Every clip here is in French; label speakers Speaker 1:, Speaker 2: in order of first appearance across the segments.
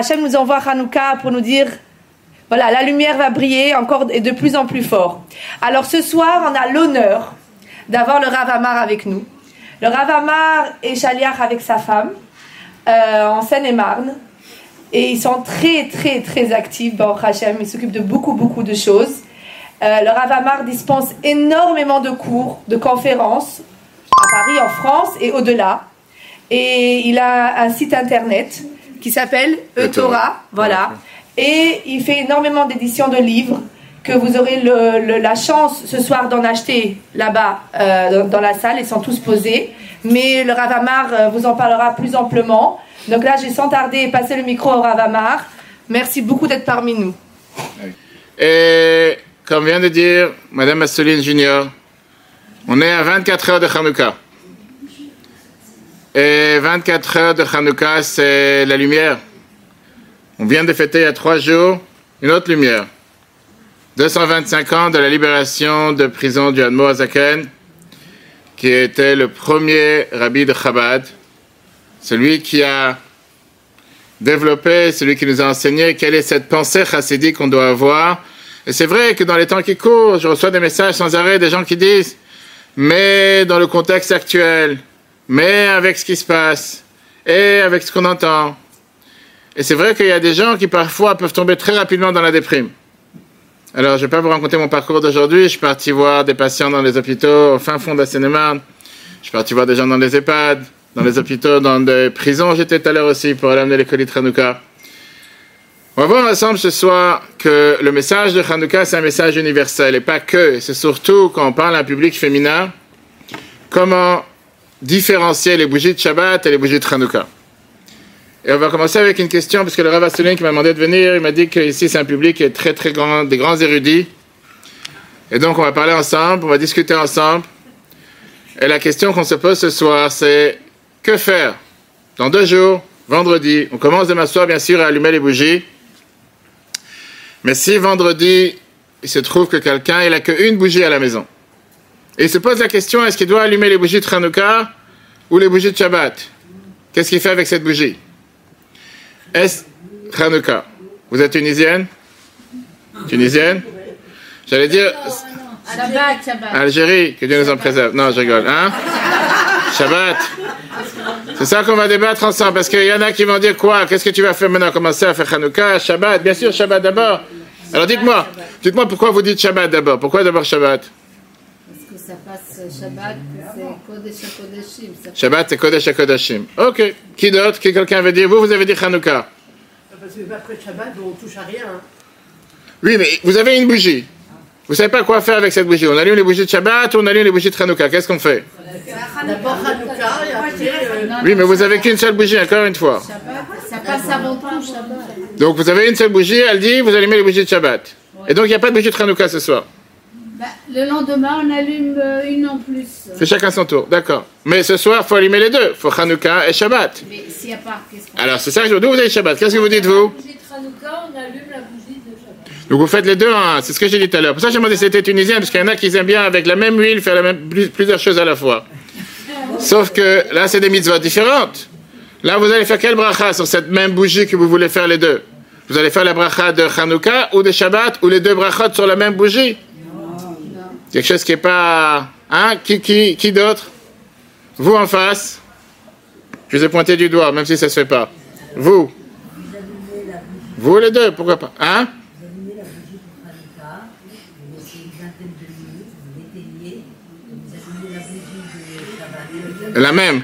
Speaker 1: Hachem nous envoie Hanouka pour nous dire voilà, la lumière va briller encore et de plus en plus fort. Alors ce soir, on a l'honneur d'avoir le Ravamar avec nous. Le Ravamar est chaliach avec sa femme euh, en Seine-et-Marne. Et ils sont très, très, très actifs, dans Hachem. Ils s'occupent de beaucoup, beaucoup de choses. Euh, le Ravamar dispense énormément de cours, de conférences à Paris, en France et au-delà. Et il a un site internet qui s'appelle Eutora. Voilà. Et il fait énormément d'éditions de livres que vous aurez la chance ce soir d'en acheter là-bas euh, dans, la salle. Ils sont tous posés. Mais le Ravamar euh, vous en parlera plus amplement. Donc là, j'ai sans tarder passé le micro au Ravamar. Merci beaucoup d'être parmi nous.
Speaker 2: Et comme vient de dire Madame Asseline Junior, on est à 24 heures de Hanouka. Et 24 heures de Hanouka, c'est la lumière. On vient de fêter il y a trois jours une autre lumière. 225 ans de la libération de prison du Hadmo Azaken, qui était le premier rabbi de Chabad, celui qui a développé, celui qui nous a enseigné quelle est cette pensée chassidique qu'on doit avoir. Et c'est vrai que dans les temps qui courent, je reçois des messages sans arrêt des gens qui disent, mais dans le contexte actuel, mais avec ce qui se passe, et avec ce qu'on entend. Et c'est vrai qu'il y a des gens qui parfois peuvent tomber très rapidement dans la déprime. Alors, je ne vais pas vous raconter mon parcours d'aujourd'hui. Je suis parti voir des patients dans les hôpitaux au fin fond de la Seine-et-Marne. Je suis parti voir des gens dans les EHPAD, dans les hôpitaux, dans des prisons. J'étais tout à l'heure aussi pour aller amener les colis de Hanouka. On va voir ensemble ce soir que le message de Hanouka, c'est un message universel et pas que. C'est surtout quand on parle à un public féminin, comment différencier les bougies de Shabbat et les bougies de Hanouka. Et on va commencer avec une question, parce que le Rav Asselin qui m'a demandé de venir, il m'a dit qu'ici c'est un public qui est très très grand, des grands érudits. Et donc on va parler ensemble, on va discuter ensemble. Et la question qu'on se pose ce soir, c'est que faire Dans deux jours, vendredi, on commence demain soir bien sûr à allumer les bougies. Mais si vendredi, il se trouve que quelqu'un, il a qu'une bougie à la maison. Et il se pose la question, est-ce qu'il doit allumer les bougies de Hanouka ou les bougies de Shabbat? Qu'est-ce qu'il fait avec cette bougie? Est Hanouka. Vous êtes tunisienne? Tunisienne? J'allais dire.
Speaker 3: Shabbat, Shabbat.
Speaker 2: Algérie, que Dieu nous en préserve. Non, je rigole. Hein? Shabbat. C'est ça qu'on va débattre ensemble, parce qu'il y en a qui vont dire quoi? Qu'est-ce que tu vas faire maintenant? Commencer à faire Hanouka, Shabbat? Bien sûr, Shabbat d'abord. Alors dites-moi, dites-moi pourquoi vous dites Shabbat d'abord? Pourquoi d'abord Shabbat?
Speaker 3: Ça passe Shabbat, c'est Kodesh.
Speaker 2: Shabbat, c'est Kodesh. Ok. Qui d'autre? Qui quelqu'un veut dire Vous, vous avez dit Hanouka.
Speaker 4: Parce que après Shabbat, on touche à rien. Hein.
Speaker 2: Oui, mais vous avez une bougie. Vous savez pas quoi faire avec cette bougie. On allume les bougies de Shabbat ou on allume les bougies de Hanouka. Qu'est-ce qu'on fait?
Speaker 4: D'abord Hanouka et après. euh,
Speaker 2: Oui, mais vous avez qu'une seule bougie, encore une fois.
Speaker 3: Ça passe avant tout Shabbat.
Speaker 2: Donc vous avez une seule bougie, elle dit, vous allumez les bougies de Shabbat. Et donc il n'y a pas de bougie de Hanouka ce soir.
Speaker 3: Bah, le lendemain, on allume euh, une en plus.
Speaker 2: C'est chacun son tour, d'accord. Mais ce soir, il faut allumer les deux. Il faut Hanouka et Shabbat.
Speaker 3: Mais s'il n'y a pas, qu'est-ce qu'on
Speaker 2: Alors c'est ça que je veux. D'où vous avez Shabbat? Qu'est-ce que vous dites, vous?
Speaker 5: Bougie de Hanouka, on allume la bougie de Shabbat.
Speaker 2: Donc vous faites les deux en un. C'est ce que j'ai dit tout à l'heure. Pour ça, j'ai demandé si c'était tunisien, parce qu'il y en a qui aiment bien avec la même huile faire la même- plusieurs choses à la fois. Sauf que là, c'est des mitzvahs différentes. Là, vous allez faire quelle bracha sur cette même bougie que vous voulez faire les deux? Vous allez faire la bracha de Hanouka ou de Shabbat ou les deux brachot sur la même bougie? Quelque chose qui n'est pas... Hein Qui, qui, qui d'autre? Vous en face? Je vous ai pointé du doigt, même si ça ne se fait pas. Vous Vous les deux, pourquoi pas Hein?
Speaker 6: La bougie bougie
Speaker 2: même.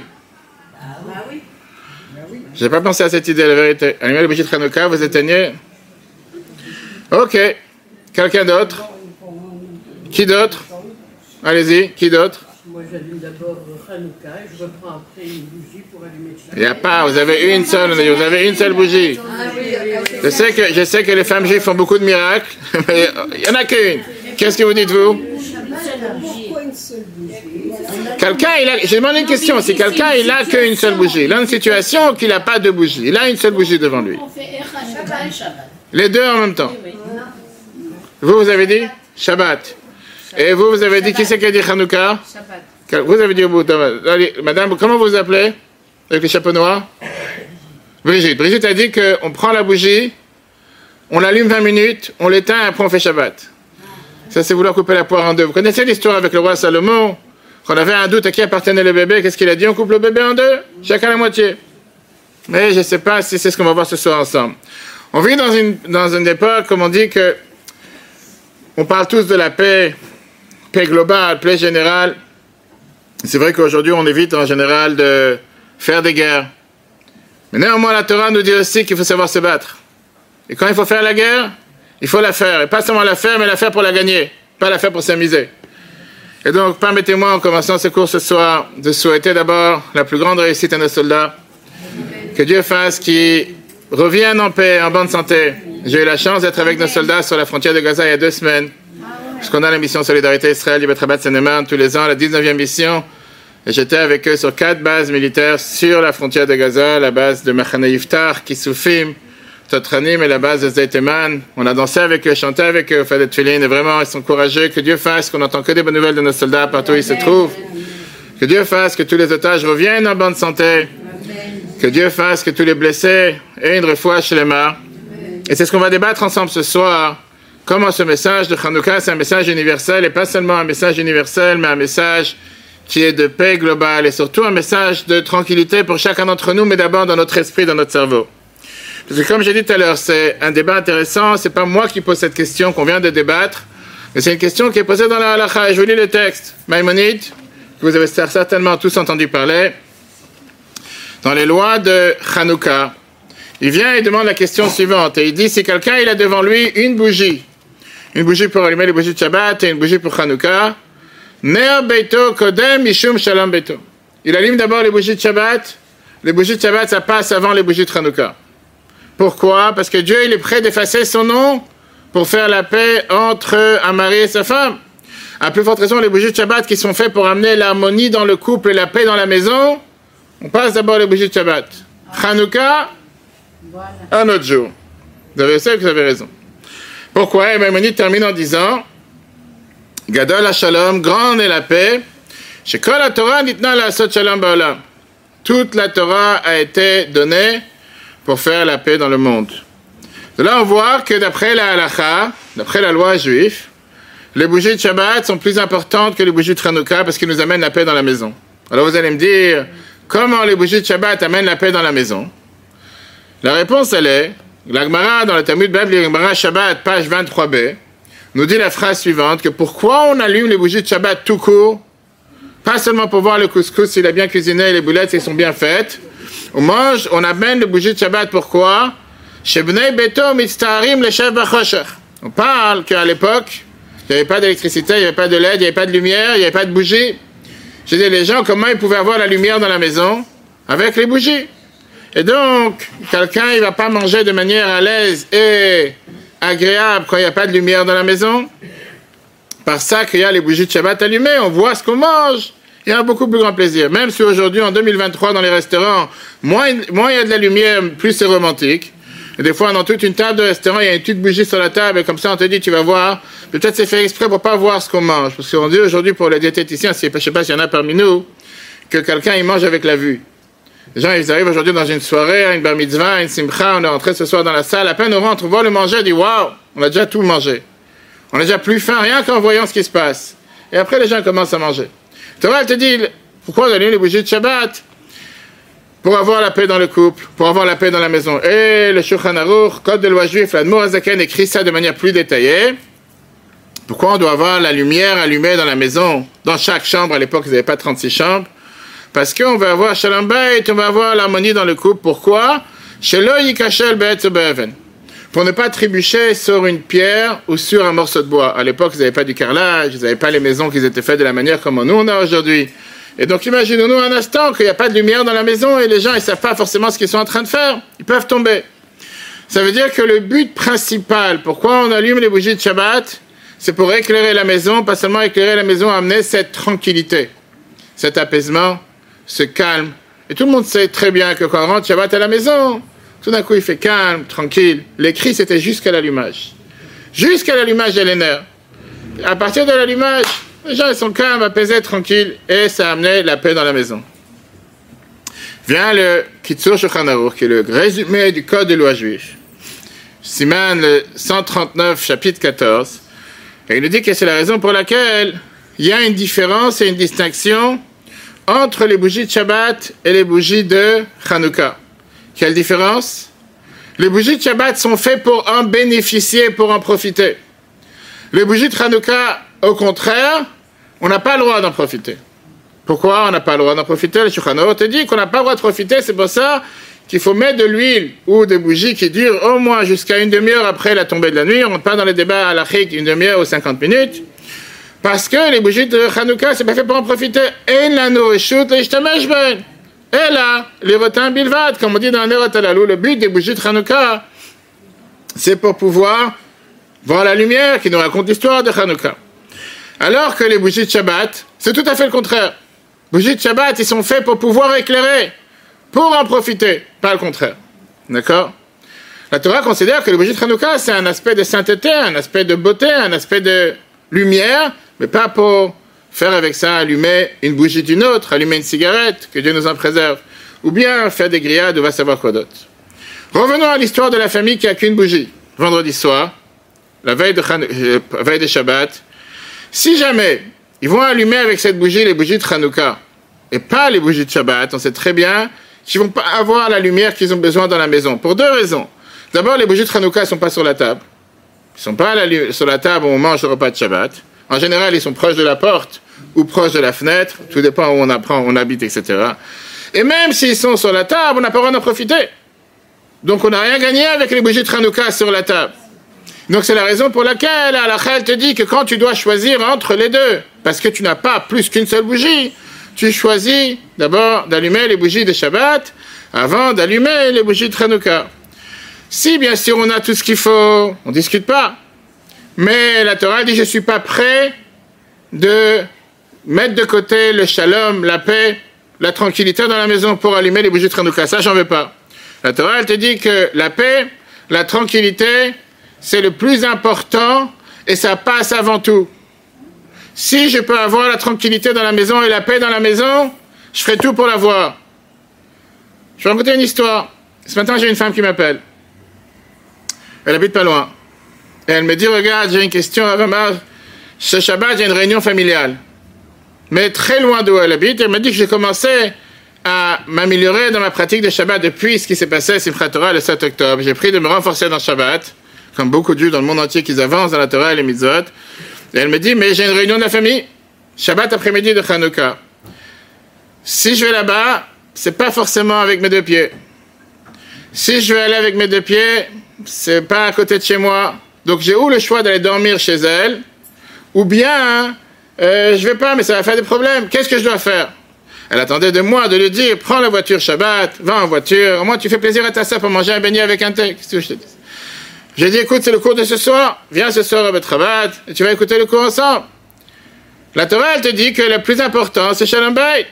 Speaker 2: J'ai pas pensé à cette idée, la vérité. Allumez les bougies de Hanouka, vous éteignez? Ok. Quelqu'un d'autre? Qui d'autre? Allez-y, qui d'autre?
Speaker 4: Moi, j'allume d'abord Hanouka et je reprends après une bougie pour allumer Shabbat.
Speaker 2: Il n'y a pas, vous avez une seule, vous avez une seule bougie. Je sais que, je sais que les femmes juives font beaucoup de miracles, mais il n'y en a qu'une. Qu'est-ce que vous dites, vous? Quelqu'un, il a, j'ai demandé une question, si quelqu'un, il a qu'une seule bougie, il a une situation qu'il n'a pas de bougie, il a une seule bougie devant lui. Les deux en même temps. Vous, vous avez dit Shabbat. Et vous, vous avez dit, qui c'est qui a dit Hanouka
Speaker 3: Shabbat.
Speaker 2: Vous avez dit au bout. de- Allez, madame, comment vous vous appelez Avec les chapeaux noirs Brigitte. Brigitte a dit qu'on prend la bougie, on l'allume 20 minutes, on l'éteint et après on fait Shabbat. Ça, c'est vouloir couper la poire en deux. Vous connaissez l'histoire avec le roi Salomon Quand on avait un doute à qui appartenait le bébé, qu'est-ce qu'il a dit On coupe le bébé en deux, chacun la moitié. Mais je ne sais pas si c'est ce qu'on va voir ce soir ensemble. On vit dans une, dans une époque, comme on dit, que on parle tous de la paix, paix globale, paix générale. C'est vrai qu'aujourd'hui, on évite en général de faire des guerres. Mais néanmoins, la Torah nous dit aussi qu'il faut savoir se battre. Et quand il faut faire la guerre, il faut la faire. Et pas seulement la faire, mais la faire pour la gagner. Pas la faire pour s'amuser. Et donc, permettez-moi, en commençant ce cours ce soir, de souhaiter d'abord la plus grande réussite à nos soldats. Que Dieu fasse qu'ils reviennent en paix, en bonne santé. J'ai eu la chance d'être avec nos soldats sur la frontière de Gaza il y a deux semaines. Puisqu'on a la mission Solidarité Israël, Libatrabat Seneman, tous les ans, la 19e mission. Et j'étais avec eux sur quatre bases militaires sur la frontière de Gaza, la base de Machane Yiftar, Kisufim, Totranim et la base de Zayteman. On a dansé avec eux, chanté avec eux, fait des tefillin, et vraiment, ils sont courageux. Que Dieu fasse qu'on n'entend que des bonnes nouvelles de nos soldats partout où ils se trouvent. Que Dieu fasse que tous les otages reviennent en bonne santé. Que Dieu fasse que tous les blessés aient une refouach chez les morts. Et c'est ce qu'on va débattre ensemble ce soir. Comment ce message de Hanouka, c'est un message universel, et pas seulement un message universel, mais un message qui est de paix globale et surtout un message de tranquillité pour chacun d'entre nous, mais d'abord dans notre esprit, dans notre cerveau. Parce que comme j'ai dit tout à l'heure, c'est un débat intéressant, c'est pas moi qui pose cette question qu'on vient de débattre, mais c'est une question qui est posée dans la halakha. Je vous lis le texte. Maïmonide, que vous avez certainement tous entendu parler, dans les lois de Hanouka, il vient et demande la question suivante, et il dit, si quelqu'un il a devant lui une bougie, une bougie pour allumer les bougies de Shabbat et une bougie pour Hanouka, Ner Beito Kodem Mishum Shalom Beito. Il allume d'abord les bougies de Shabbat. Les bougies de Shabbat, ça passe avant les bougies de Hanouka. Pourquoi? Parce que Dieu, il est prêt d'effacer son nom pour faire la paix entre un mari et sa femme. À plus forte raison, les bougies de Shabbat qui sont faites pour amener l'harmonie dans le couple et la paix dans la maison, on passe d'abord les bougies de Shabbat. Hanouka, un autre jour. Vous avez, vous avez raison. Pourquoi? Maïmonide termine en disant Gadol Shalom, grande est la paix. Chez la Torah, la Shalom Ba'olam. Toute la Torah a été donnée pour faire la paix dans le monde. De là, on voit que d'après la halacha, d'après la loi juive, les bougies de Shabbat sont plus importantes que les bougies de Hanouka parce qu'ils nous amènent la paix dans la maison. Alors vous allez me dire, comment les bougies de Shabbat amènent la paix dans la maison? La réponse, elle est, l'Agmara dans le Talmud Bible, l'Agmara Shabbat, page 23b, nous dit la phrase suivante que pourquoi on allume les bougies de Shabbat tout court? Pas seulement pour voir le couscous s'il a bien cuisiné et les boulettes s'ils sont bien faites. On mange, on amène les bougies de Shabbat pourquoi? On parle qu'à l'époque, il n'y avait pas d'électricité, il n'y avait pas de LED, il n'y avait pas de lumière, il n'y avait pas de bougies. Je dis, les gens, comment ils pouvaient avoir la lumière dans la maison Avec les bougies? Et donc, quelqu'un, il va pas manger de manière à l'aise et agréable quand il n'y a pas de lumière dans la maison. Par ça qu'il y a les bougies de Shabbat allumées, on voit ce qu'on mange. Il y a beaucoup plus grand plaisir. Même si aujourd'hui, en 2023, dans les restaurants, moins, moins il y a de la lumière, plus c'est romantique. Et des fois, dans toute une table de restaurant, il y a une petite bougie sur la table, et comme ça, on te dit, tu vas voir. Peut-être c'est fait exprès pour pas voir ce qu'on mange. Parce qu'on dit aujourd'hui, pour les diététiciens, je sais pas s'il y en a parmi nous, que quelqu'un, il mange avec la vue. Les gens, ils arrivent aujourd'hui dans une soirée, une bar mitzvah, une simcha, on est rentré ce soir dans la salle, à peine on rentre, on voit le manger, on dit waouh, on a déjà tout mangé. On a déjà plus faim, rien qu'en voyant ce qui se passe. Et après, les gens commencent à manger. Torah, elle te dit, pourquoi on allume les bougies de Shabbat? Pour avoir la paix dans le couple, pour avoir la paix dans la maison. Et le Shulchan Aruch, code de loi juif, l'Admor Azaken écrit ça de manière plus détaillée. Pourquoi on doit avoir la lumière allumée dans la maison, dans chaque chambre? À l'époque, ils n'avaient pas 36 chambres. Parce qu'on va avoir Shalom Bayit, on va avoir l'harmonie dans le couple. Pourquoi? Pour ne pas trébucher sur une pierre ou sur un morceau de bois. À l'époque, ils n'avaient pas du carrelage, ils n'avaient pas les maisons qui étaient faites de la manière comme nous on a aujourd'hui. Et donc imaginons-nous un instant qu'il n'y a pas de lumière dans la maison et les gens ne savent pas forcément ce qu'ils sont en train de faire. Ils peuvent tomber. Ça veut dire que le but principal, pourquoi on allume les bougies de Shabbat, c'est pour éclairer la maison, pas seulement éclairer la maison, amener cette tranquillité, cet apaisement, se calme. Et tout le monde sait très bien que quand on rentre Shabbat à la maison, tout d'un coup il fait calme, tranquille. Les cris c'était jusqu'à l'allumage. Jusqu'à l'allumage de. À partir de l'allumage, les gens sont calmes, apaisés, tranquilles, et ça a amené la paix dans la maison. vient le Kitsur Shulchan qui est le résumé du code de loi juif. Siman le 139, chapitre 14. Et il nous dit que c'est la raison pour laquelle il y a une différence et une distinction entre les bougies de Shabbat et les bougies de Hanouka. Quelle différence? Les bougies de Shabbat sont faites pour en bénéficier, pour en profiter. Les bougies de Hanouka, au contraire, on n'a pas le droit d'en profiter. Pourquoi on n'a pas le droit d'en profiter? Le Shulchan te dit qu'on n'a pas le droit de profiter, c'est pour ça qu'il faut mettre de l'huile ou des bougies qui durent au moins jusqu'à une demi-heure après la tombée de la nuit. On ne rentre pas dans les débats à la une demi-heure ou 50 minutes. Parce que les bougies de Hanouka, c'est pas fait pour en profiter. Et la nourriture, les Et là, les retins bilvad, comme on dit dans le le but des bougies de Hanouka, c'est pour pouvoir voir la lumière qui nous raconte l'histoire de Hanouka. Alors que les bougies de Shabbat, c'est tout à fait le contraire. Les bougies de Shabbat, ils sont faits pour pouvoir éclairer, pour en profiter, pas le contraire. D'accord? La Torah considère que les bougies de Hanouka, c'est un aspect de sainteté, un aspect de beauté, un aspect de lumière, mais pas pour faire avec ça allumer une bougie d'une autre, allumer une cigarette, que Dieu nous en préserve, ou bien faire des grillades ou va savoir quoi d'autre. Revenons à l'histoire de la famille qui a qu'une bougie. Vendredi soir, la veille de, euh, veille de Shabbat, si jamais ils vont allumer avec cette bougie les bougies de Hanouka et pas les bougies de Shabbat, on sait très bien qu'ils vont pas avoir la lumière qu'ils ont besoin dans la maison. Pour deux raisons. D'abord, les bougies de Hanouka ne sont pas sur la table. Ils ne sont pas sur la table où on mange le repas de Shabbat. En général, ils sont proches de la porte ou proches de la fenêtre. Tout dépend où on apprend, où on habite, etc. Et même s'ils sont sur la table, on n'a pas le droit d'en profiter. Donc on n'a rien gagné avec les bougies de Hanouka sur la table. Donc c'est la raison pour laquelle Allah te dit que quand tu dois choisir entre les deux, parce que tu n'as pas plus qu'une seule bougie, tu choisis d'abord d'allumer les bougies de Shabbat avant d'allumer les bougies de Hanouka. Si bien sûr on a tout ce qu'il faut, on ne discute pas. Mais la Torah dit je ne suis pas prêt de mettre de côté le shalom, la paix, la tranquillité dans la maison pour allumer les bougies de Hanouka. Ça, j'en veux pas. La Torah, elle te dit que la paix, la tranquillité, c'est le plus important et ça passe avant tout. Si je peux avoir la tranquillité dans la maison et la paix dans la maison, je ferai tout pour l'avoir. Je vais raconter une histoire. Ce matin, j'ai une femme qui m'appelle. Elle habite pas loin. Et elle me dit, regarde, j'ai une question, ce Shabbat, j'ai une réunion familiale. Mais très loin d'où elle habite, elle m'a dit que j'ai commencé à m'améliorer dans ma pratique de Shabbat depuis ce qui s'est passé à Simchat Torah le 7 octobre. J'ai pris de me renforcer dans Shabbat comme beaucoup de dans le monde entier, qui avancent dans la Torah et les mitzvot. Et elle me dit, mais j'ai une réunion de la famille, Shabbat après-midi de Hanouka. Si je vais là-bas, c'est pas forcément avec mes deux pieds. Si je vais aller avec mes deux pieds, c'est pas à côté de chez moi. Donc j'ai ou le choix d'aller dormir chez elle, ou bien euh, je vais pas, mais ça va faire des problèmes. Qu'est-ce que je dois faire? Elle attendait de moi de lui dire prends la voiture Shabbat, va en voiture. Au moins tu fais plaisir à ta soeur pour manger un beignet avec un thé. Qu'est-ce que je te dis? J'ai dit, écoute, c'est le cours de ce soir. Viens ce soir à Betrabat et tu vas écouter le cours ensemble. La Torah, elle te dit que le plus important, c'est Shalom Bait.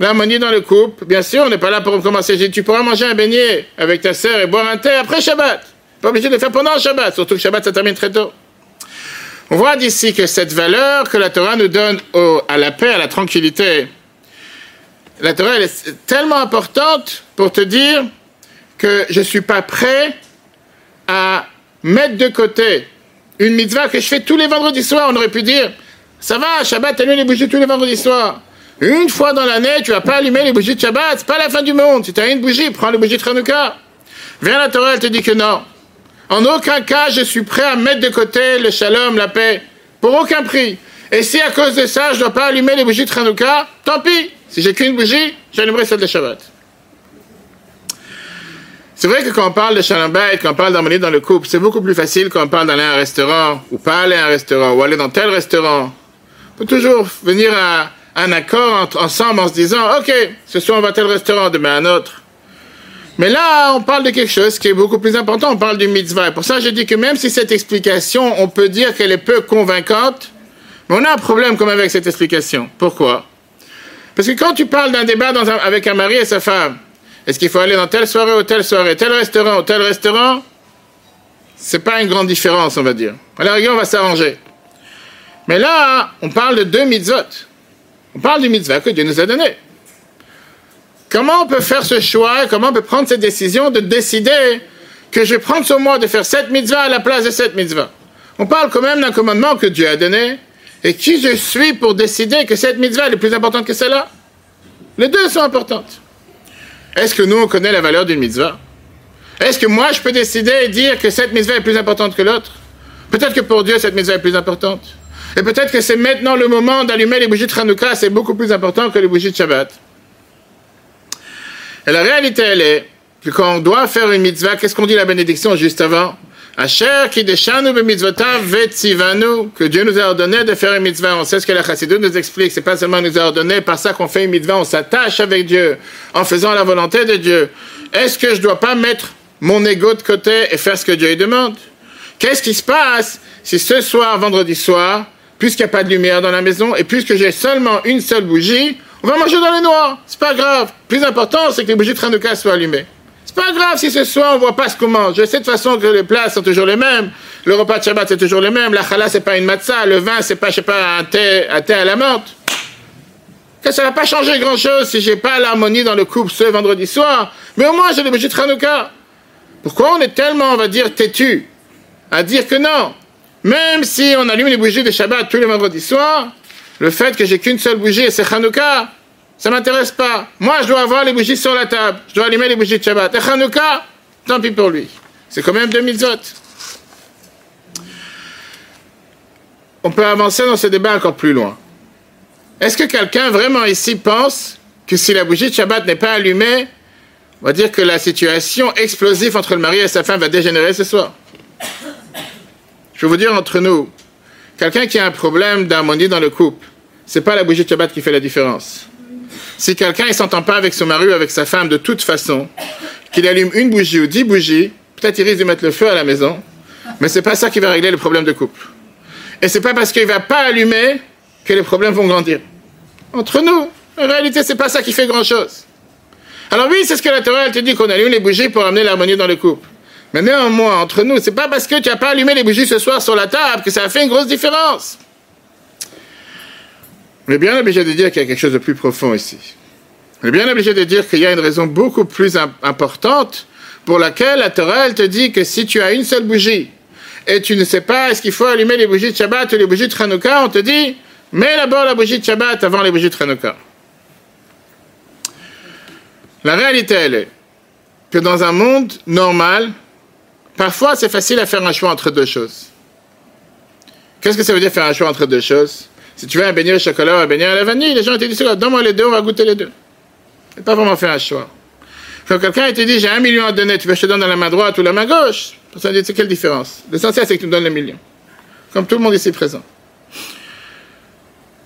Speaker 2: L'harmonie dans le couple. Bien sûr, on n'est pas là pour commencer. J'ai dit, tu pourras manger un beignet avec ta sœur et boire un thé après Shabbat. Pas obligé de le faire pendant le Shabbat. Surtout que Shabbat, ça termine très tôt. On voit d'ici que cette valeur que la Torah nous donne à la paix, à la tranquillité, la Torah elle est tellement importante pour te dire que je ne suis pas prêt à mettre de côté une mitzvah que je fais tous les vendredis soirs, on aurait pu dire, ça va, Shabbat, allume les bougies tous les vendredis soirs. Une fois dans l'année, tu vas pas allumer les bougies de Shabbat, c'est pas la fin du monde. Si tu as une bougie, prends les bougies de Hanouka. Viens la Torah, elle te dit que non. En aucun cas, je suis prêt à mettre de côté le shalom, la paix, pour aucun prix. Et si à cause de ça, je dois pas allumer les bougies de Hanouka, tant pis. Si j'ai qu'une bougie, j'allumerai celle de Shabbat. C'est vrai que quand on parle de shalom quand on parle d'harmonie dans le couple, c'est beaucoup plus facile quand on parle d'aller à un restaurant, ou pas aller à un restaurant, ou aller dans tel restaurant. On peut toujours venir à un accord ensemble en se disant, OK, ce soir on va à tel restaurant, demain à un autre. Mais là, on parle de quelque chose qui est beaucoup plus important, on parle du mitzvah. Pour ça, je dis que même si cette explication, on peut dire qu'elle est peu convaincante, mais on a un problème comme avec cette explication. Pourquoi? Parce que quand tu parles d'un débat avec un mari et sa femme, est-ce qu'il faut aller dans telle soirée ou telle soirée, tel restaurant ou tel restaurant? C'est pas une grande différence, on va dire. À la rigueur, on va s'arranger. Mais là, on parle de deux mitzvot. On parle du mitzvah que Dieu nous a donné. Comment on peut faire ce choix, comment on peut prendre cette décision de décider que je vais prendre sur moi de faire cette mitzvah à la place de cette mitzvah? On parle quand même d'un commandement que Dieu a donné. Et qui je suis pour décider que cette mitzvah est plus importante que celle-là? Les deux sont importantes. Est-ce que nous, on connaît la valeur d'une mitzvah? Est-ce que moi, je peux décider et dire que cette mitzvah est plus importante que l'autre? Peut-être que pour Dieu, cette mitzvah est plus importante. Et peut-être que c'est maintenant le moment d'allumer les bougies de Hanouka, c'est beaucoup plus important que les bougies de Shabbat. Et la réalité, elle est que quand on doit faire une mitzvah, qu'est-ce qu'on dit la bénédiction juste avant? Asher qui que Dieu nous a ordonné de faire une mitzvah. On sait ce que la chassidou nous explique. C'est pas seulement nous a ordonné, par ça qu'on fait une mitzvah, on s'attache avec Dieu, en faisant la volonté de Dieu. Est-ce que je dois pas mettre mon ego de côté et faire ce que Dieu demande? Qu'est-ce qui se passe si ce soir, vendredi soir, puisqu'il n'y a pas de lumière dans la maison et puisque j'ai seulement une seule bougie, on va manger dans le noir. C'est pas grave. Plus important, c'est que les bougies de Hanouka soient allumées. C'est pas grave si ce soir on voit pas ce qu'on mange. Je sais de toute façon que les plats sont toujours les mêmes. Le repas de Shabbat c'est toujours le même. La challah c'est pas une matzah. Le vin c'est pas, je sais pas, un thé, un thé à la menthe. Que ça va pas changer grand chose si j'ai pas l'harmonie dans le couple ce vendredi soir. Mais au moins j'ai les bougies de Hanouka. Pourquoi on est tellement, on va dire, têtu à dire que non? Même si on allume les bougies de Shabbat tous les vendredis soirs, le fait que j'ai qu'une seule bougie et c'est Hanouka, ça m'intéresse pas. Moi, je dois avoir les bougies sur la table. Je dois allumer les bougies de Shabbat. Et Hanouka, tant pis pour lui. C'est quand même 2000 zot. On peut avancer dans ce débat encore plus loin. Est-ce que quelqu'un vraiment ici pense que si la bougie de Shabbat n'est pas allumée, on va dire que la situation explosive entre le mari et sa femme va dégénérer ce soir? Je vais vous dire entre nous, quelqu'un qui a un problème d'harmonie dans le couple, c'est pas la bougie de Shabbat qui fait la différence. Si quelqu'un ne s'entend pas avec son mari ou avec sa femme de toute façon, qu'il allume une bougie ou dix bougies, peut-être il risque de mettre le feu à la maison, mais c'est pas ça qui va régler le problème de couple. Et c'est pas parce qu'il va pas allumer que les problèmes vont grandir. Entre nous, en réalité, c'est pas ça qui fait grand chose. Alors oui, c'est ce que la Torah te dit qu'on allume les bougies pour amener l'harmonie dans le couple. Mais néanmoins, entre nous, c'est pas parce que tu n'as pas allumé les bougies ce soir sur la table que ça a fait une grosse différence. On est bien obligé de dire qu'il y a quelque chose de plus profond ici. On est bien obligé de dire qu'il y a une raison beaucoup plus importante pour laquelle la Torah, te dit que si tu as une seule bougie et tu ne sais pas est-ce qu'il faut allumer les bougies de Shabbat ou les bougies de Hanouka, on te dit mets d'abord la bougie de Shabbat avant les bougies de Hanouka. La réalité, elle est que dans un monde normal, Parfois, c'est facile à faire un choix entre deux choses. Qu'est-ce que ça veut dire faire un choix entre deux choses? Si tu veux un beignet au chocolat ou un beignet à la vanille, les gens te disent donne-moi les deux, on va goûter les deux. C'est pas vraiment faire un choix. Quand quelqu'un te dit j'ai un million à donner, tu veux que je te donne dans la main droite ou la main gauche? Ça dit c'est quelle différence? L'essentiel c'est que tu me donnes le million. Comme tout le monde ici présent.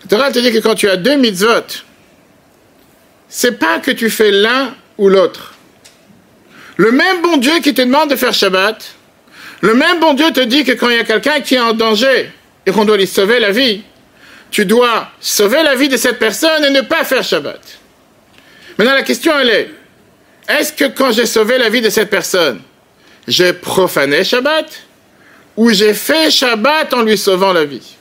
Speaker 2: Le Torah te dit que quand tu as deux mitzvot, c'est pas que tu fais l'un ou l'autre. Le même bon Dieu qui te demande de faire Shabbat, le même bon Dieu te dit que quand il y a quelqu'un qui est en danger et qu'on doit lui sauver la vie, tu dois sauver la vie de cette personne et ne pas faire Shabbat. Maintenant, la question, elle est, est-ce que quand j'ai sauvé la vie de cette personne, j'ai profané Shabbat ou j'ai fait Shabbat en lui sauvant la vie?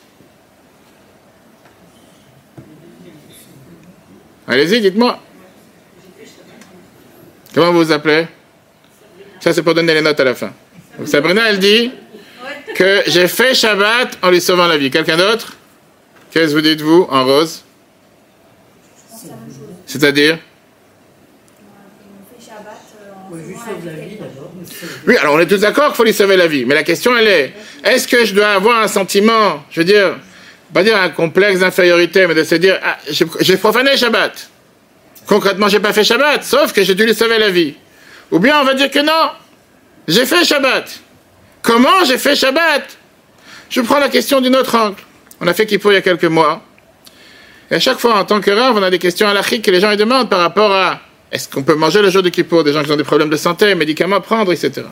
Speaker 2: Allez-y, dites-moi. Comment vous vous appelez? Ça, c'est pour donner les notes à la fin. Sabrina, elle dit que j'ai fait Shabbat en lui sauvant la vie. Quelqu'un d'autre? Qu'est-ce que vous dites, vous, en rose? C'est-à-dire? Oui, alors on est tous d'accord qu'il faut lui sauver la vie. Mais la question, elle est est-ce que je dois avoir un sentiment, je veux dire, pas dire un complexe d'infériorité, mais de se dire ah, j'ai profané Shabbat. Concrètement, j'ai pas fait Shabbat, sauf que j'ai dû lui sauver la vie. Ou bien on va dire que non, j'ai fait Shabbat. Comment j'ai fait Shabbat? Je prends la question d'une autre angle. On a fait Kippour il y a quelques mois. Et à chaque fois, en tant que rave, on a des questions à que les gens demandent par rapport à est-ce qu'on peut manger le jour de Kippour? Des gens qui ont des problèmes de santé, médicaments à prendre, etc.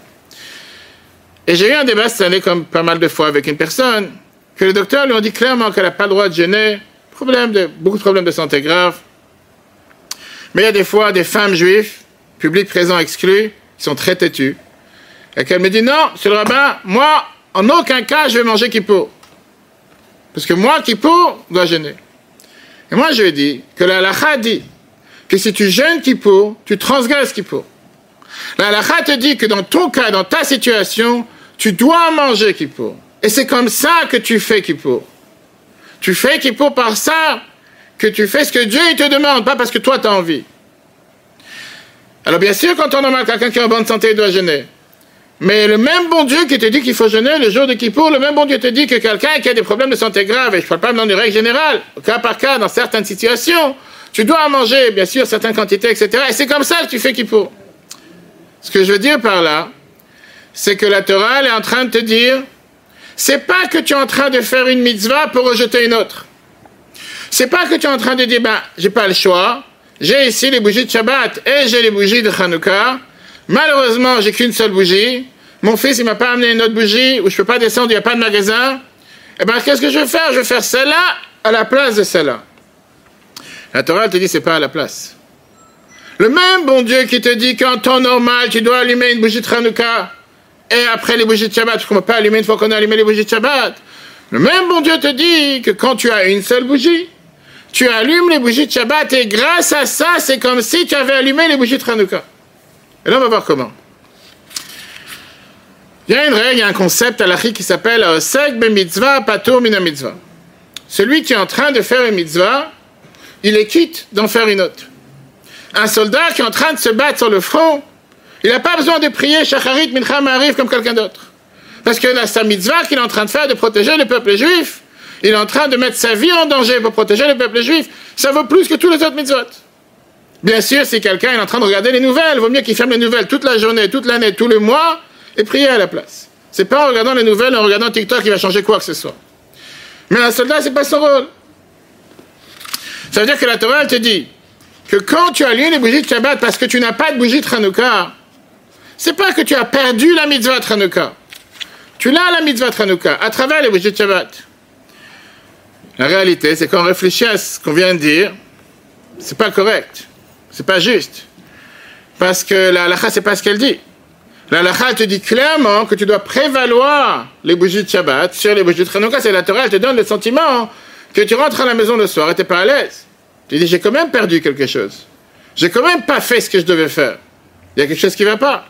Speaker 2: Et j'ai eu un débat cette année, comme pas mal de fois, avec une personne, que le docteur lui a dit clairement qu'elle n'a pas le droit de jeûner. Problème de, beaucoup de problèmes de santé graves. Mais il y a des fois des femmes juives public présent exclu, qui sont très têtus. Et qu'elle me dit non, c'est le rabbin, moi, en aucun cas, je vais manger Kippour. Parce que moi, Kippour, dois gêner. Et moi, je lui ai dit que la lacha dit que si tu jeûnes Kippour, tu transgresses Kippour. La halakha te dit que dans ton cas, dans ta situation, tu dois manger Kippour. Et c'est comme ça que tu fais Kippour. Tu fais Kippour par ça que tu fais ce que Dieu te demande, pas parce que toi tu as envie. Alors bien sûr, quand on a quelqu'un qui est en bonne santé, il doit jeûner. Mais le même bon Dieu qui te dit qu'il faut jeûner le jour de Kippour, le même bon Dieu te dit que quelqu'un qui a des problèmes de santé graves, et je ne parle pas dans une règle générale, cas par cas, dans certaines situations, tu dois manger, bien sûr, certaines quantités, etc. Et c'est comme ça que tu fais Kippour. Ce que je veux dire par là, c'est que la Torah est en train de te dire, c'est pas que tu es en train de faire une mitzvah pour rejeter une autre. C'est pas que tu es en train de dire, ben, j'ai pas le choix, j'ai ici les bougies de Shabbat et j'ai les bougies de Hanouka. Malheureusement, j'ai qu'une seule bougie. Mon fils, il m'a pas amené une autre bougie où je peux pas descendre, il n'y a pas de magasin. Eh ben, qu'est-ce que je vais faire? Je vais faire celle-là à la place de celle-là. La Torah te dit, c'est pas à la place. Le même bon Dieu qui te dit qu'en temps normal, tu dois allumer une bougie de Hanouka et après les bougies de Shabbat, tu ne peux pas allumer une fois qu'on a allumé les bougies de Shabbat. Le même bon Dieu te dit que quand tu as une seule bougie, tu allumes les bougies de Shabbat et grâce à ça, c'est comme si tu avais allumé les bougies de Hanouka. Et là, on va voir comment. Il y a une règle, il y a un concept à l'achri qui s'appelle Seg be mitzvah patur mina mitzvah. Celui qui est en train de faire une mitzvah, il est quitte d'en faire une autre. Un soldat qui est en train de se battre sur le front, il n'a pas besoin de prier Shacharit Mincha arrive comme quelqu'un d'autre. Parce que a sa mitzvah qu'il est en train de faire de protéger le peuple juif, il est en train de mettre sa vie en danger pour protéger le peuple juif. Ça vaut plus que tous les autres mitzvot. Bien sûr, si quelqu'un est en train de regarder les nouvelles, vaut mieux qu'il ferme les nouvelles toute la journée, toute l'année, tout le mois et prier à la place. C'est pas en regardant les nouvelles, en regardant TikTok qu'il va changer quoi que ce soit. Mais un soldat, c'est pas son rôle. Ça veut dire que la Torah, elle te dit que quand tu allumes les bougies de Shabbat parce que tu n'as pas de bougie de Hanouka, c'est pas que tu as perdu la mitzvah de. Tu l'as la mitzvah de à travers les bougies de Shabbat. La réalité, c'est qu'on réfléchit à ce qu'on vient de dire, c'est pas correct, c'est pas juste. Parce que la halakha, c'est pas ce qu'elle dit. La halakha, te dit clairement que tu dois prévaloir les bougies de Shabbat sur les bougies de Hanouka. C'est la Torah, elle te donne le sentiment que tu rentres à la maison le soir et t'es pas à l'aise. Tu dis, j'ai quand même perdu quelque chose. J'ai quand même pas fait ce que je devais faire. Il y a quelque chose qui va pas.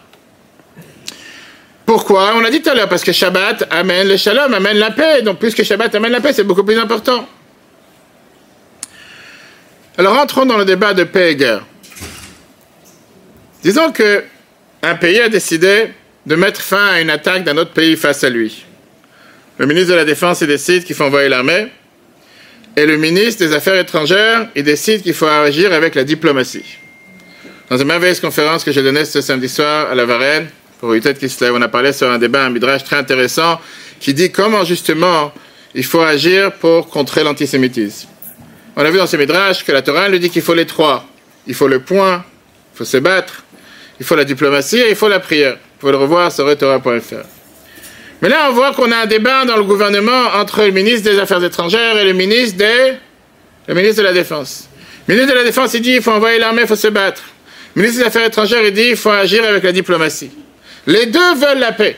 Speaker 2: Pourquoi On l'a dit tout à l'heure, parce que Shabbat amène le shalom, amène la paix. Donc, puisque Shabbat amène la paix, c'est beaucoup plus important. Alors, entrons dans le débat de paix et guerre. Disons que un pays a décidé de mettre fin à une attaque d'un autre pays face à lui. Le ministre de la Défense il décide qu'il faut envoyer l'armée. Et le ministre des Affaires étrangères il décide qu'il faut agir avec la diplomatie. Dans une merveilleuse conférence que j'ai donnée ce samedi soir à la Varenne, pour. On a parlé sur un débat, un midrash très intéressant, qui dit comment justement il faut agir pour contrer l'antisémitisme. On a vu dans ce midrash que la Torah lui dit qu'il faut les trois. Il faut le point, il faut se battre, il faut la diplomatie et il faut la prière. Vous pouvez le revoir sur Torah.fr. Mais là, on voit qu'on a un débat dans le gouvernement entre le ministre des Affaires étrangères et le ministre des... le ministre de la Défense. Le ministre de la Défense, il dit il faut envoyer l'armée, il faut se battre. Le ministre des Affaires étrangères, il dit il faut agir avec la diplomatie. Les deux veulent la paix.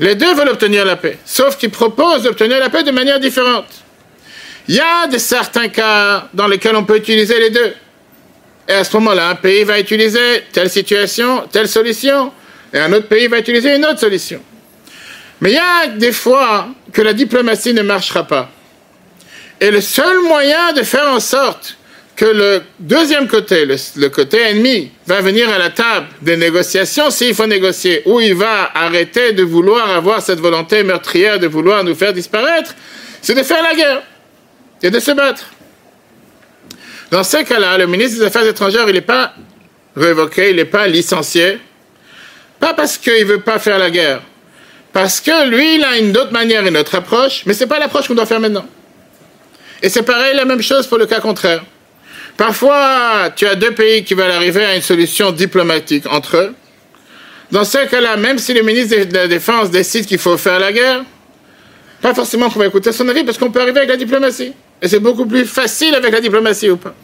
Speaker 2: Les deux veulent obtenir la paix. Sauf qu'ils proposent d'obtenir la paix de manière différente. Il y a de certains cas dans lesquels on peut utiliser les deux. Et à ce moment-là, un pays va utiliser telle situation, telle solution, et un autre pays va utiliser une autre solution. Mais il y a des fois que la diplomatie ne marchera pas. Et le seul moyen de faire en sorte que le deuxième côté, le, côté ennemi, va venir à la table des négociations s'il faut négocier, ou il va arrêter de vouloir avoir cette volonté meurtrière de vouloir nous faire disparaître, c'est de faire la guerre et de se battre. Dans ces cas-là, le ministre des Affaires étrangères, il n'est pas révoqué, il n'est pas licencié, pas parce qu'il ne veut pas faire la guerre, parce que lui, il a une autre manière, une autre approche, mais ce n'est pas l'approche qu'on doit faire maintenant. Et c'est pareil, la même chose pour le cas contraire. Parfois, tu as deux pays qui veulent arriver à une solution diplomatique entre eux. Dans ce cas-là, même si le ministre de la Défense décide qu'il faut faire la guerre, pas forcément qu'on va écouter son avis parce qu'on peut arriver avec la diplomatie. Et c'est beaucoup plus facile avec la diplomatie ou pas.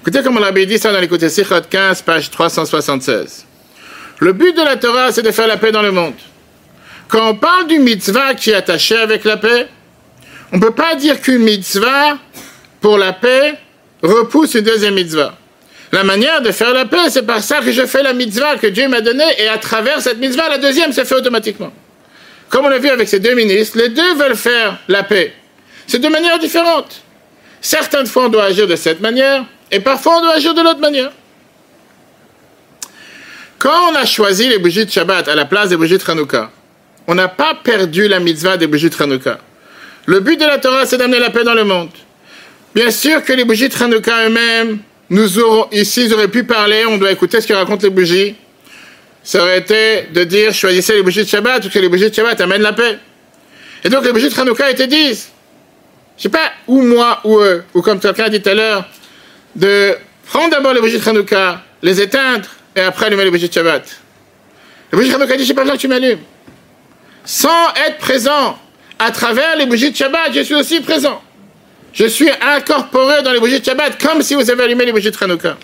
Speaker 2: Écoutez comme on l'avait dit ça dans l'écoute Sichot 15, page 376. Le but de la Torah, c'est de faire la paix dans le monde. Quand on parle du mitzvah qui est attaché avec la paix, on ne peut pas dire qu'une mitzvah pour la paix repousse une deuxième mitzvah. La manière de faire la paix, c'est par ça que je fais la mitzvah que Dieu m'a donnée, et à travers cette mitzvah, la deuxième se fait automatiquement. Comme on l'a vu avec ces deux ministres, les deux veulent faire la paix. C'est de manière différente. Certaines fois, on doit agir de cette manière, et parfois, on doit agir de l'autre manière. Quand on a choisi les bougies de Shabbat à la place des bougies de Hanouka, on n'a pas perdu la mitzvah des bougies de Hanouka. Le but de la Torah, c'est d'amener la paix dans le monde. Bien sûr que les bougies de Hanouka eux-mêmes, nous ici, ils auraient pu parler, on doit écouter ce que racontent les bougies. Ça aurait été de dire, choisissez les bougies de Shabbat, ou que les bougies de Shabbat amènent la paix. Et donc, les bougies de Hanouka étaient disent, je sais pas, ou moi, ou eux, ou comme quelqu'un a dit tout à l'heure, de prendre d'abord les bougies de Hanouka, les éteindre, et après allumer les bougies de Shabbat. Les bougies de Hanouka dit, j'ai pas besoin tu m'allumes. Sans être présent à travers les bougies de Shabbat, je suis aussi présent. Je suis incorporé dans les bougies de Shabbat comme si vous avez allumé les bougies de Hanouka.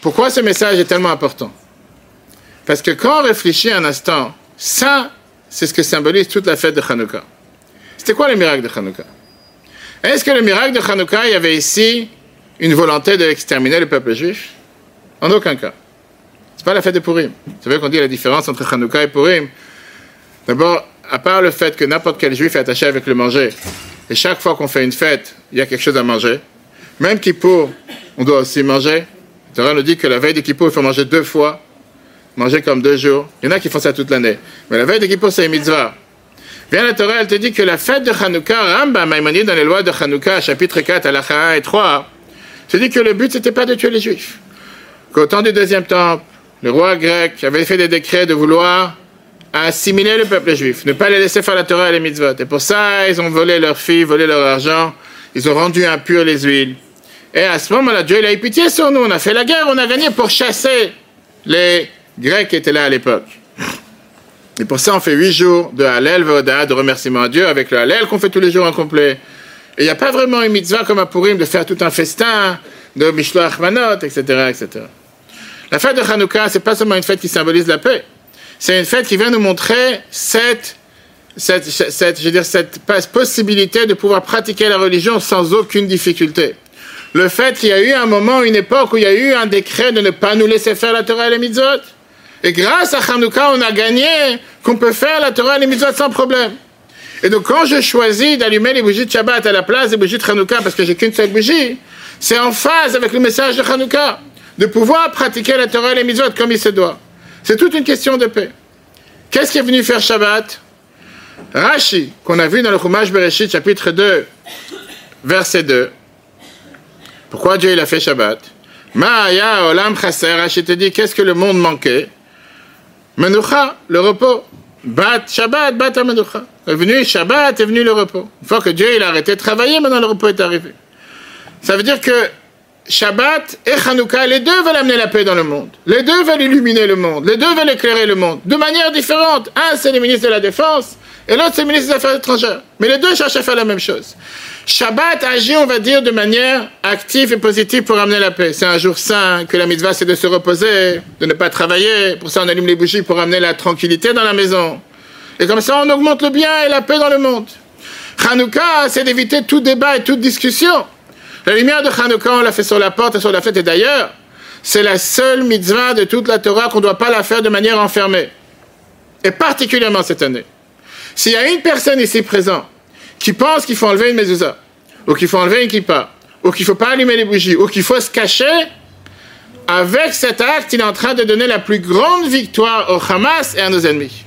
Speaker 2: Pourquoi ce message est tellement important? Parce que quand on réfléchit un instant, ça, c'est ce que symbolise toute la fête de Hanouka. C'était quoi le miracle de Hanouka? Est-ce que le miracle de Hanouka, il y avait ici une volonté d'exterminer le peuple juif? En aucun cas. C'est pas la fête de Purim. Vous savez qu'on dit la différence entre Hanouka et Purim. D'abord, à part le fait que n'importe quel juif est attaché avec le manger, et chaque fois qu'on fait une fête, il y a quelque chose à manger, même Kippour, on doit aussi manger. Le Torah nous dit que la veille de Kippour, il faut manger deux fois, manger comme deux jours. Il y en a qui font ça toute l'année. Mais la veille de Kippour, c'est une mitzvah. Viens la Torah, elle te dit que la fête de Hanouka, Rambam, Maïmonide dans les lois de Hanouka, chapitre 4, Alacha et 3, te dit que le but, c'était pas de tuer les juifs. Qu'au temps du deuxième temple, le roi grec avait fait des décrets de vouloir à assimiler le peuple juif, ne pas les laisser faire la Torah et les mitzvot. Et pour ça, ils ont volé leurs filles, volé leur argent, ils ont rendu impurs les huiles. Et à ce moment-là, Dieu il a eu pitié sur nous. On a fait la guerre, on a gagné pour chasser les Grecs qui étaient là à l'époque. Et pour ça, on fait huit jours de Hallel, Voda, de remerciement à Dieu, avec le Hallel qu'on fait tous les jours en complet. Et il n'y a pas vraiment une mitzvah comme à Purim de faire tout un festin, de Mishloach Manot, etc., etc. La fête de Hanouka, c'est pas seulement une fête qui symbolise la paix c'est une fête qui vient nous montrer cette, cette, cette, je veux dire, cette possibilité de pouvoir pratiquer la religion sans aucune difficulté. Le fait qu'il y a eu un moment, une époque où il y a eu un décret de ne pas nous laisser faire la Torah et les mitzvot. Et grâce à Hanouka, on a gagné qu'on peut faire la Torah et les mitzvot sans problème. Et donc, quand je choisis d'allumer les bougies de Shabbat à la place des bougies de Hanouka parce que j'ai qu'une seule bougie, c'est en phase avec le message de Hanouka, de pouvoir pratiquer la Torah et les mitzvot comme il se doit. C'est toute une question de paix. Qu'est-ce qui est venu faire Shabbat? Rashi, qu'on a vu dans le Chumash Bereshit, chapitre 2, verset 2. Pourquoi Dieu a fait Shabbat? Ma'aya olam chaser, Rashi te dit, qu'est-ce que le monde manquait? Menucha, le repos. Bat, Shabbat, bat menucha. Est venu Shabbat, est venu le repos. Une fois que Dieu a arrêté de travailler, maintenant le repos est arrivé. Ça veut dire que Shabbat et Hanouka, les deux veulent amener la paix dans le monde. Les deux veulent illuminer le monde. Les deux veulent éclairer le monde. De manière différente. Un, c'est le ministre de la Défense, et l'autre, c'est le ministre des Affaires étrangères. Mais les deux cherchent à faire la même chose. Shabbat agit, on va dire, de manière active et positive pour amener la paix. C'est un jour saint, que la mitzvah, c'est de se reposer, de ne pas travailler. Pour ça, on allume les bougies pour amener la tranquillité dans la maison. Et comme ça, on augmente le bien et la paix dans le monde. Hanouka, c'est d'éviter tout débat et toute discussion. La lumière de Hanouka, on l'a fait sur la porte et sur la fête. Et d'ailleurs, c'est la seule mitzvah de toute la Torah qu'on ne doit pas la faire de manière enfermée. Et particulièrement cette année. S'il y a une personne ici présente qui pense qu'il faut enlever une mezuzah, ou qu'il faut enlever une kippa, ou qu'il ne faut pas allumer les bougies, ou qu'il faut se cacher, avec cet acte, il est en train de donner la plus grande victoire au Hamas et à nos ennemis.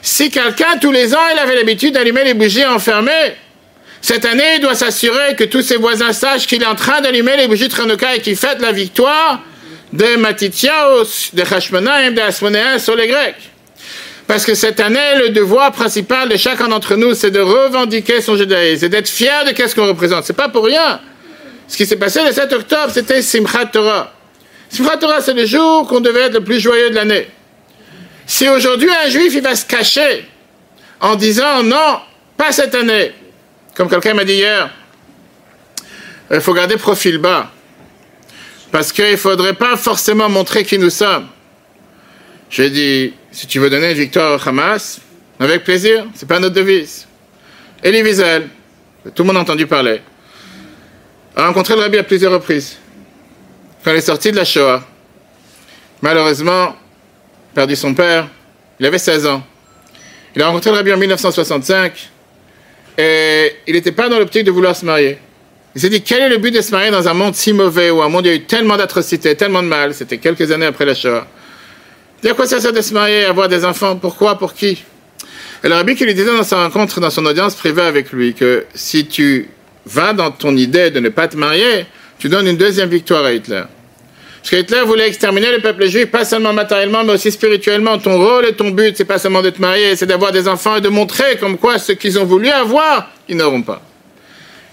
Speaker 2: Si quelqu'un, tous les ans, il avait l'habitude d'allumer les bougies enfermées, cette année, il doit s'assurer que tous ses voisins sachent qu'il est en train d'allumer les bougies de Hanouka et qu'il fête la victoire de Matityaos, de Hashmonaim, de Asmonéen sur les Grecs. Parce que cette année, le devoir principal de chacun d'entre nous, c'est de revendiquer son judaïsme et d'être fier de qu'est-ce qu'on représente. C'est pas pour rien. Ce qui s'est passé le 7 octobre, c'était Simchat Torah. Simchat Torah, c'est le jour qu'on devait être le plus joyeux de l'année. Si aujourd'hui un juif, il va se cacher en disant non, pas cette année, comme quelqu'un m'a dit hier, il faut garder profil bas. Parce qu'il ne faudrait pas forcément montrer qui nous sommes. J'ai dit, si tu veux donner une victoire au Hamas, avec plaisir, c'est pas notre devise. Elie Wiesel, tout le monde a entendu parler. a rencontré le rabbi à plusieurs reprises. Quand il est sorti de la Shoah, malheureusement, perdu son père, il avait 16 ans. Il a rencontré le rabbi en 1965 et il n'était pas dans l'optique de vouloir se marier. Il s'est dit, quel est le but de se marier dans un monde si mauvais, où un monde où il y a eu tellement d'atrocités, tellement de mal, c'était quelques années après la Shoah. Il à quoi ça sert de se marier, avoir des enfants? Pourquoi? Pour qui? Et le rabbi qui lui disait dans sa rencontre, dans son audience privée avec lui, que si tu vas dans ton idée de ne pas te marier, tu donnes une deuxième victoire à Hitler. Parce que Hitler voulait exterminer le peuple juif, pas seulement matériellement, mais aussi spirituellement. Ton rôle et ton but, c'est pas seulement de te marier, c'est d'avoir des enfants et de montrer comme quoi ce qu'ils ont voulu avoir, ils n'auront pas.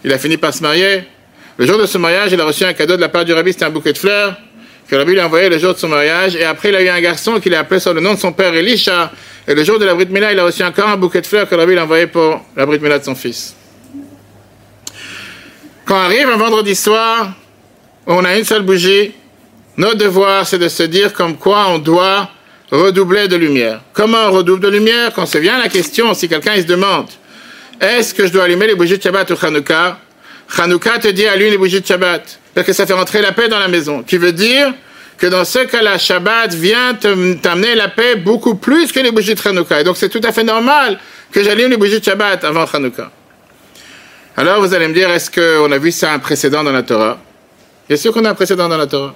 Speaker 2: Il a fini par se marier. Le jour de son mariage, il a reçu un cadeau de la part du rabbi, c'était un bouquet de fleurs, que le rabbi lui a envoyé le jour de son mariage. Et après, il a eu un garçon qu'il a appelé sur le nom de son père, Elisha. Et le jour de la Brit Mila, il a reçu encore un bouquet de fleurs que le rabbi lui a envoyé pour la Brit Mila de son fils. Quand arrive un vendredi soir, on a une seule bougie, notre devoir, c'est de se dire comme quoi on doit redoubler de lumière. Comment on redouble de lumière Quand se vient la question, si quelqu'un se demande, est-ce que je dois allumer les bougies de Shabbat ou Chanukah? Chanukah te dit allume les bougies de Shabbat, parce que ça fait rentrer la paix dans la maison. Qui veut dire que dans ce cas-là, Shabbat vient t'amener la paix beaucoup plus que les bougies de Chanukah. Et donc c'est tout à fait normal que j'allume les bougies de Shabbat avant Chanukah. Alors vous allez me dire, est-ce qu'on a vu ça un précédent dans la Torah? Bien sûr qu'on a un précédent dans la Torah.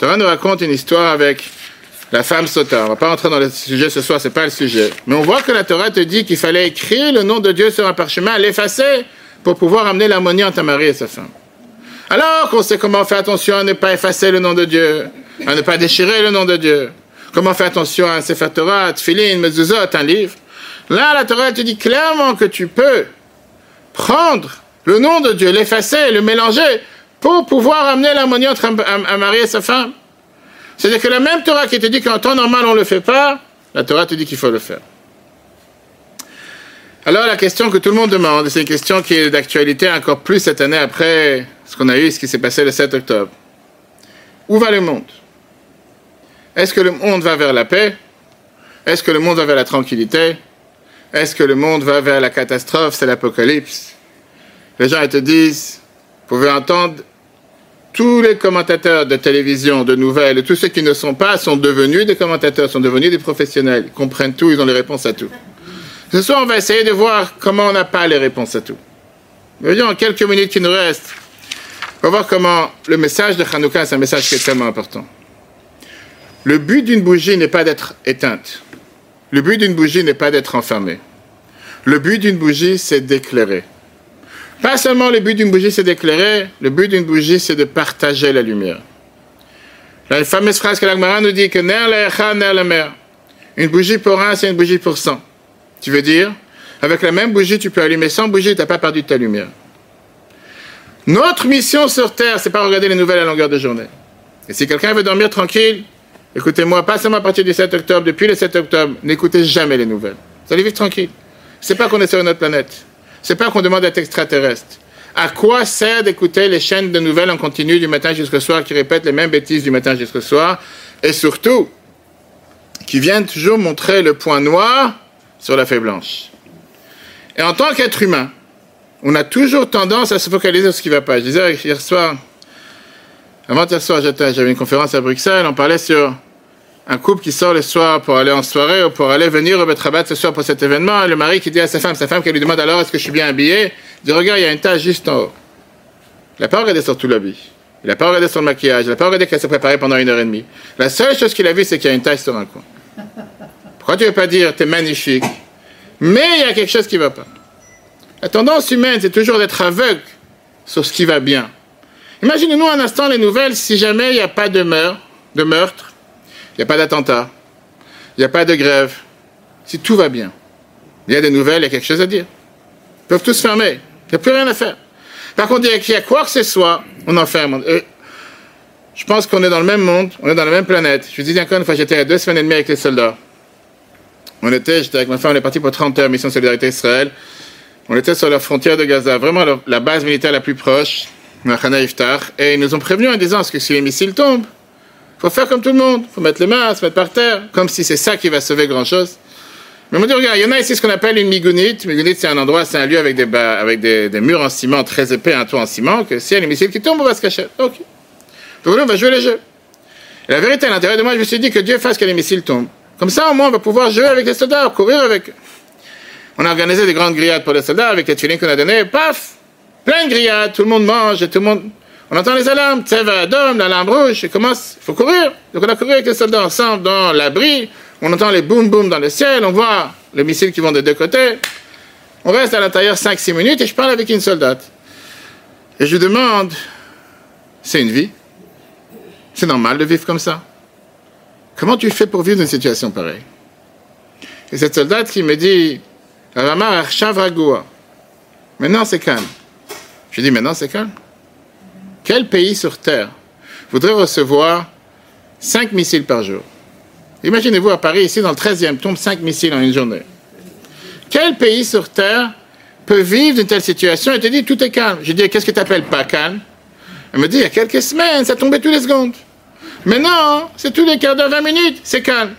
Speaker 2: Torah nous raconte une histoire avec la femme Sota. On va pas rentrer dans le sujet ce soir, c'est pas le sujet. Mais on voit que la Torah te dit qu'il fallait écrire le nom de Dieu sur un parchemin, l'effacer pour pouvoir amener l'harmonie entre mari et sa femme. Alors qu'on sait comment faire attention à ne pas effacer le nom de Dieu, à ne pas déchirer le nom de Dieu. Comment faire attention à un Sefer Torah, Tfilin, Mezuzot, un livre. Là, la Torah te dit clairement que tu peux prendre le nom de Dieu, l'effacer, le mélanger pour pouvoir amener entre un, mari et sa femme. C'est-à-dire que la même Torah qui te dit qu'en temps normal on ne le fait pas, la Torah te dit qu'il faut le faire. Alors la question que tout le monde demande, c'est une question qui est d'actualité encore plus cette année après ce qu'on a eu, ce qui s'est passé le 7 octobre. Où va le monde? Est-ce que le monde va vers la paix? Est-ce que le monde va vers la tranquillité? Est-ce que le monde va vers la catastrophe, c'est l'apocalypse? Les gens ils te disent, vous pouvez entendre tous les commentateurs de télévision, de nouvelles, tous ceux qui ne sont pas sont devenus des commentateurs, sont devenus des professionnels, ils comprennent tout, ils ont les réponses à tout. Ce soir, on va essayer de voir comment on n'a pas les réponses à tout. Voyons, en quelques minutes qui nous restent, on va voir comment le message de Hanouka, c'est un message qui est tellement important. Le but d'une bougie n'est pas d'être éteinte. Le but d'une bougie n'est pas d'être enfermée. Le but d'une bougie, c'est d'éclairer. Pas seulement le but d'une bougie, c'est d'éclairer, le but d'une bougie, c'est de partager la lumière. La fameuse phrase que l'Agmara nous dit que ner la ner la mer. Une bougie pour un, c'est une bougie pour cent. Tu veux dire, avec la même bougie, tu peux allumer 100 bougies, tu n'as pas perdu ta lumière. Notre mission sur Terre, c'est pas regarder les nouvelles à longueur de journée. Et si quelqu'un veut dormir tranquille, écoutez-moi, pas seulement à partir du 7 octobre, depuis le 7 octobre, n'écoutez jamais les nouvelles. Vous allez vivre tranquille. C'est pas qu'on est sur une autre planète. C'est pas qu'on demande d'être extraterrestre. À quoi sert d'écouter les chaînes de nouvelles en continu du matin jusqu'au soir qui répètent les mêmes bêtises du matin jusqu'au soir? Et surtout qui viennent toujours montrer le point noir sur la feuille blanche. Et en tant qu'être humain, on a toujours tendance à se focaliser sur ce qui ne va pas. Je disais hier soir, avant hier soir, j'avais une conférence à Bruxelles, on parlait sur un couple qui sort le soir pour aller en soirée ou pour aller venir au Betrabat ce soir pour cet événement, et le mari qui dit à sa femme, sa femme qui lui demande alors est-ce que je suis bien habillé, il dit regarde, il y a une tache juste en haut. Il n'a pas regardé sur tout l'habit. Il n'a pas regardé le maquillage. Il n'a pas regardé qu'elle s'est préparée pendant une heure et demie. La seule chose qu'il a vue, c'est qu'il y a une tache sur un coin. Pourquoi tu ne veux pas dire t'es magnifique? Mais il y a quelque chose qui ne va pas. La tendance humaine, c'est toujours d'être aveugle sur ce qui va bien. Imaginez-nous un instant les nouvelles si jamais il n'y a pas de de meurtre il n'y a pas d'attentat, il n'y a pas de grève, si tout va bien, il y a des nouvelles, il y a quelque chose à dire. Ils peuvent tous fermer, il n'y a plus rien à faire. Par contre, il y a quoi que ce soit, on enferme. je pense qu'on est dans le même monde, on est dans la même planète. Je vous dis encore une fois, j'étais a deux semaines et demie avec les soldats. On était, j'étais avec ma femme, on est parti pour 30 heures, mission Solidarité Israël. On était sur la frontière de Gaza, vraiment la, base militaire la plus proche, Khana Iftar, et ils nous ont prévenus en disant que si les missiles tombent, faut faire comme tout le monde. faut mettre les mains, se mettre par terre, comme si c'est ça qui va sauver grand-chose. Mais on dit, regarde, il y en a ici ce qu'on appelle une migounite. Migounite, c'est un endroit, c'est un lieu avec, des, avec des, murs en ciment très épais, un toit en ciment, que s'il y a des missiles qui tombent, on va se cacher. Ok. Donc on va jouer le jeu. Et la vérité, à l'intérieur de moi, je me suis dit que Dieu fasse que les missiles tombent. Comme ça, au moins, on va pouvoir jouer avec les soldats, courir avec On a organisé des grandes grillades pour les soldats avec les tuilines qu'on a données. Paf Plein de grillades, tout le monde mange et tout le monde. On entend les alarmes, Tseva Adom, l'alarme rouge, et commence, il faut courir. Donc on a couru avec les soldats ensemble dans l'abri, on entend les boum boum dans le ciel, on voit les missiles qui vont de deux côtés. On reste à l'intérieur 5-6 minutes et je parle avec une soldate. Et je lui demande, c'est une vie? C'est normal de vivre comme ça? Comment tu fais pour vivre une situation pareille? Et cette soldate qui me dit, Maintenant c'est calme. Je dis, maintenant c'est calme. Quel pays sur Terre voudrait recevoir 5 missiles par jour? Imaginez-vous à Paris, ici dans le 13e, tombe 5 missiles en une journée. Quel pays sur Terre peut vivre d'une telle situation? Et te dit tout est calme Je dis qu'est-ce que tu appelles pas calme? Elle me dit il y a quelques semaines, ça tombait toutes les secondes. Mais non, c'est tous les quarts d'heure, 20 minutes, c'est calme.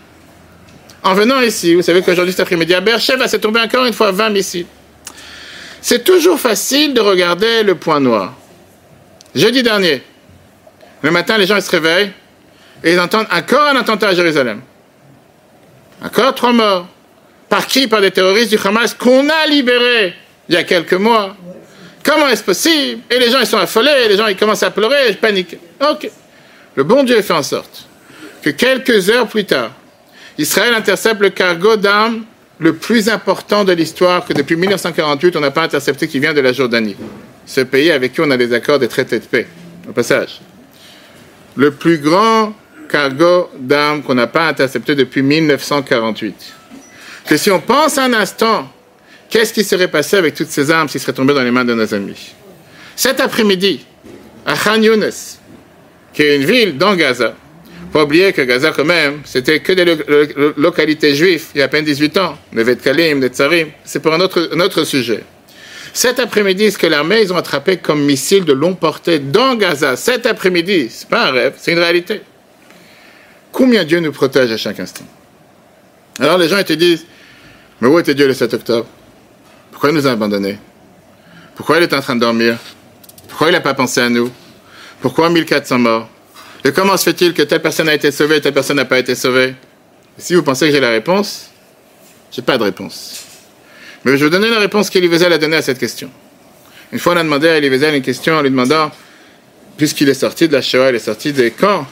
Speaker 2: En venant ici, vous savez qu'aujourd'hui cet après-midi à Bercheva, c'est tombé encore une fois 20 missiles. C'est toujours facile de regarder le point noir. Jeudi dernier, le matin, les gens ils se réveillent et ils entendent encore un attentat à Jérusalem. Encore trois morts. Par qui? Par des terroristes du Hamas qu'on a libérés il y a quelques mois. Comment est-ce possible? Et les gens, ils sont affolés, les gens, ils commencent à pleurer, paniquent. Ok. Le bon Dieu fait en sorte que quelques heures plus tard, Israël intercepte le cargo d'armes le plus important de l'histoire que depuis 1948, on n'a pas intercepté qui vient de la Jordanie. Ce pays avec qui on a des accords de traité de paix. Au passage. Le plus grand cargo d'armes qu'on n'a pas intercepté depuis 1948. Que si on pense un instant, qu'est-ce qui serait passé avec toutes ces armes s'ils seraient tombées dans les mains de nos amis? Cet après-midi, à Khan Younes, qui est une ville dans Gaza, pas oublier que Gaza, quand même, c'était que des localités juives il y a à peine 18 ans. Nevet Kalim, les Tsarim. C'est pour un autre, un autre sujet. Cet après-midi, ce que l'armée, ils ont attrapé comme missile de longue portée dans Gaza, cet après-midi, c'est pas un rêve, c'est une réalité. Combien Dieu nous protège à chaque instant? Alors les gens ils te disent, mais où était Dieu le 7 octobre? Pourquoi il nous a abandonnés? Pourquoi il est en train de dormir? Pourquoi il n'a pas pensé à nous? Pourquoi 1400 morts? Et comment se fait-il que telle personne a été sauvée et telle personne n'a pas été sauvée? Si vous pensez que j'ai la réponse, j'ai pas de réponse. Mais je vais vous donner la réponse qu'Elie Wiesel a donnée à cette question. Une fois, on a demandé à Elie Wiesel une question en lui demandant, puisqu'il est sorti de la Shoah, il est sorti des camps,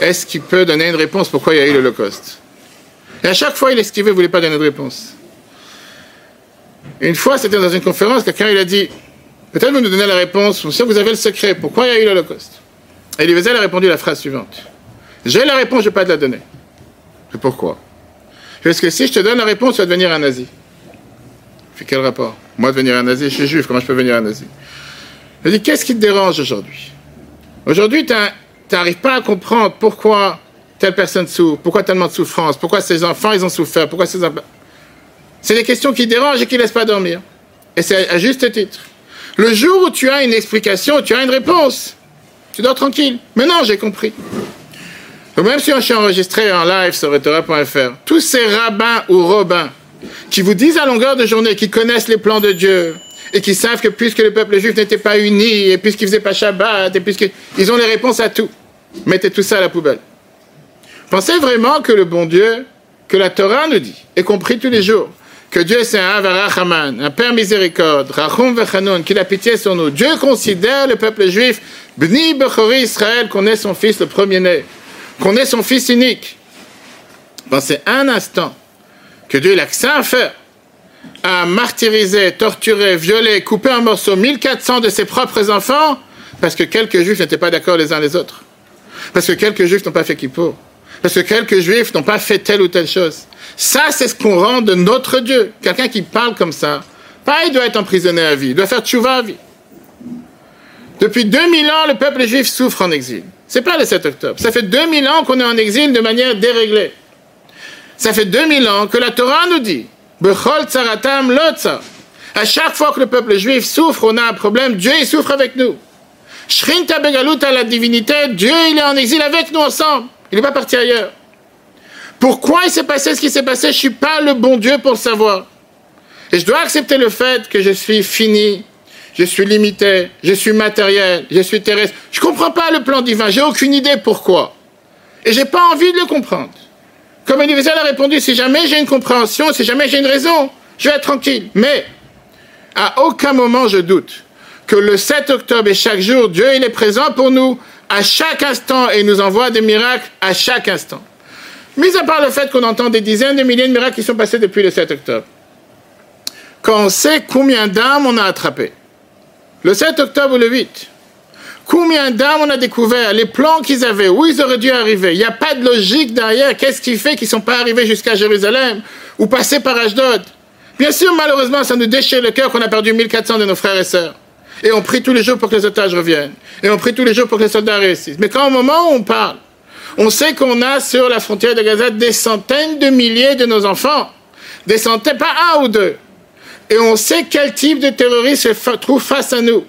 Speaker 2: est-ce qu'il peut donner une réponse pourquoi il y a eu l'Holocauste? Et à chaque fois, il esquivait, il ne voulait pas donner de réponse. Une fois, c'était dans une conférence, quelqu'un il a dit Peut-être vous nous donnez la réponse, si vous avez le secret, pourquoi il y a eu l'Holocauste? Et Elie Wiesel a répondu la phrase suivante J'ai la réponse, je ne vais pas te la donner. Et pourquoi? Parce que si je te donne la réponse, tu vas devenir un nazi. Quel rapport? Moi, devenir un nazi, je suis juif, comment je peux devenir un nazi? Je dis Qu'est-ce qui te dérange aujourd'hui? Aujourd'hui, tu n'arrives pas à comprendre pourquoi telle personne souffre, pourquoi tellement de souffrance, pourquoi ces enfants ils ont souffert, pourquoi ces C'est des questions qui dérangent et qui ne laissent pas dormir. Et c'est à juste titre. Le jour où tu as une explication, tu as une réponse, tu dors tranquille. Mais non, j'ai compris. Donc même si je suis enregistré en live sur Retora.fr, tous ces rabbins ou robins qui vous disent à longueur de journée qu'ils connaissent les plans de Dieu, et qui savent que puisque le peuple juif n'était pas uni, et puisqu'ils ne pas Shabbat, et puisqu'ils ont les réponses à tout, mettez tout ça à la poubelle. Pensez vraiment que le bon Dieu, que la Torah nous dit, et compris tous les jours, que Dieu c'est un Avarachaman, un Père miséricorde, Rachum Vechanoun, qu'il a pitié sur nous. Dieu considère le peuple juif, Bni Bechori Israël, qu'on est son fils le premier-né, qu'on est son fils unique. Pensez un instant que Dieu a à faire à martyriser, torturer, violer, couper en morceaux 1400 de ses propres enfants parce que quelques juifs n'étaient pas d'accord les uns les autres. Parce que quelques juifs n'ont pas fait kippour. Parce que quelques juifs n'ont pas fait telle ou telle chose. Ça, c'est ce qu'on rend de notre Dieu. Quelqu'un qui parle comme ça, pas il doit être emprisonné à vie, il doit faire tchouva à vie. Depuis 2000 ans, le peuple juif souffre en exil. C'est pas le 7 octobre. Ça fait 2000 ans qu'on est en exil de manière déréglée. Ça fait 2000 ans que la Torah nous dit Bechol tsaratam lotza. À chaque fois que le peuple juif souffre, on a un problème, Dieu il souffre avec nous. Shrinta begalut à la divinité, Dieu il est en exil avec nous ensemble. Il n'est pas parti ailleurs. Pourquoi il s'est passé ce qui s'est passé? Je ne suis pas le bon Dieu pour le savoir. Et je dois accepter le fait que je suis fini, je suis limité, je suis matériel, je suis terrestre. Je ne comprends pas le plan divin, j'ai aucune idée pourquoi. Et j'ai pas envie de le comprendre. Comme Universal a répondu, si jamais j'ai une compréhension, si jamais j'ai une raison, je vais être tranquille. Mais, à aucun moment je doute que le 7 octobre et chaque jour, Dieu il est présent pour nous à chaque instant et nous envoie des miracles à chaque instant. Mis à part le fait qu'on entend des dizaines de milliers de miracles qui sont passés depuis le 7 octobre. Quand on sait combien d'âmes on a attrapées, le 7 octobre ou le 8, Combien d'âmes on a découvert, les plans qu'ils avaient, où ils auraient dû arriver. Il n'y a pas de logique derrière. Qu'est-ce qui fait qu'ils ne sont pas arrivés jusqu'à Jérusalem ou passés par Ashdod? Bien sûr, malheureusement, ça nous déchire le cœur qu'on a perdu 1400 de nos frères et sœurs. Et on prie tous les jours pour que les otages reviennent. Et on prie tous les jours pour que les soldats réussissent. Mais quand au moment où on parle, on sait qu'on a sur la frontière de Gaza des centaines de milliers de nos enfants. Des centaines, pas un ou deux. Et on sait quel type de terroriste se trouve face à nous.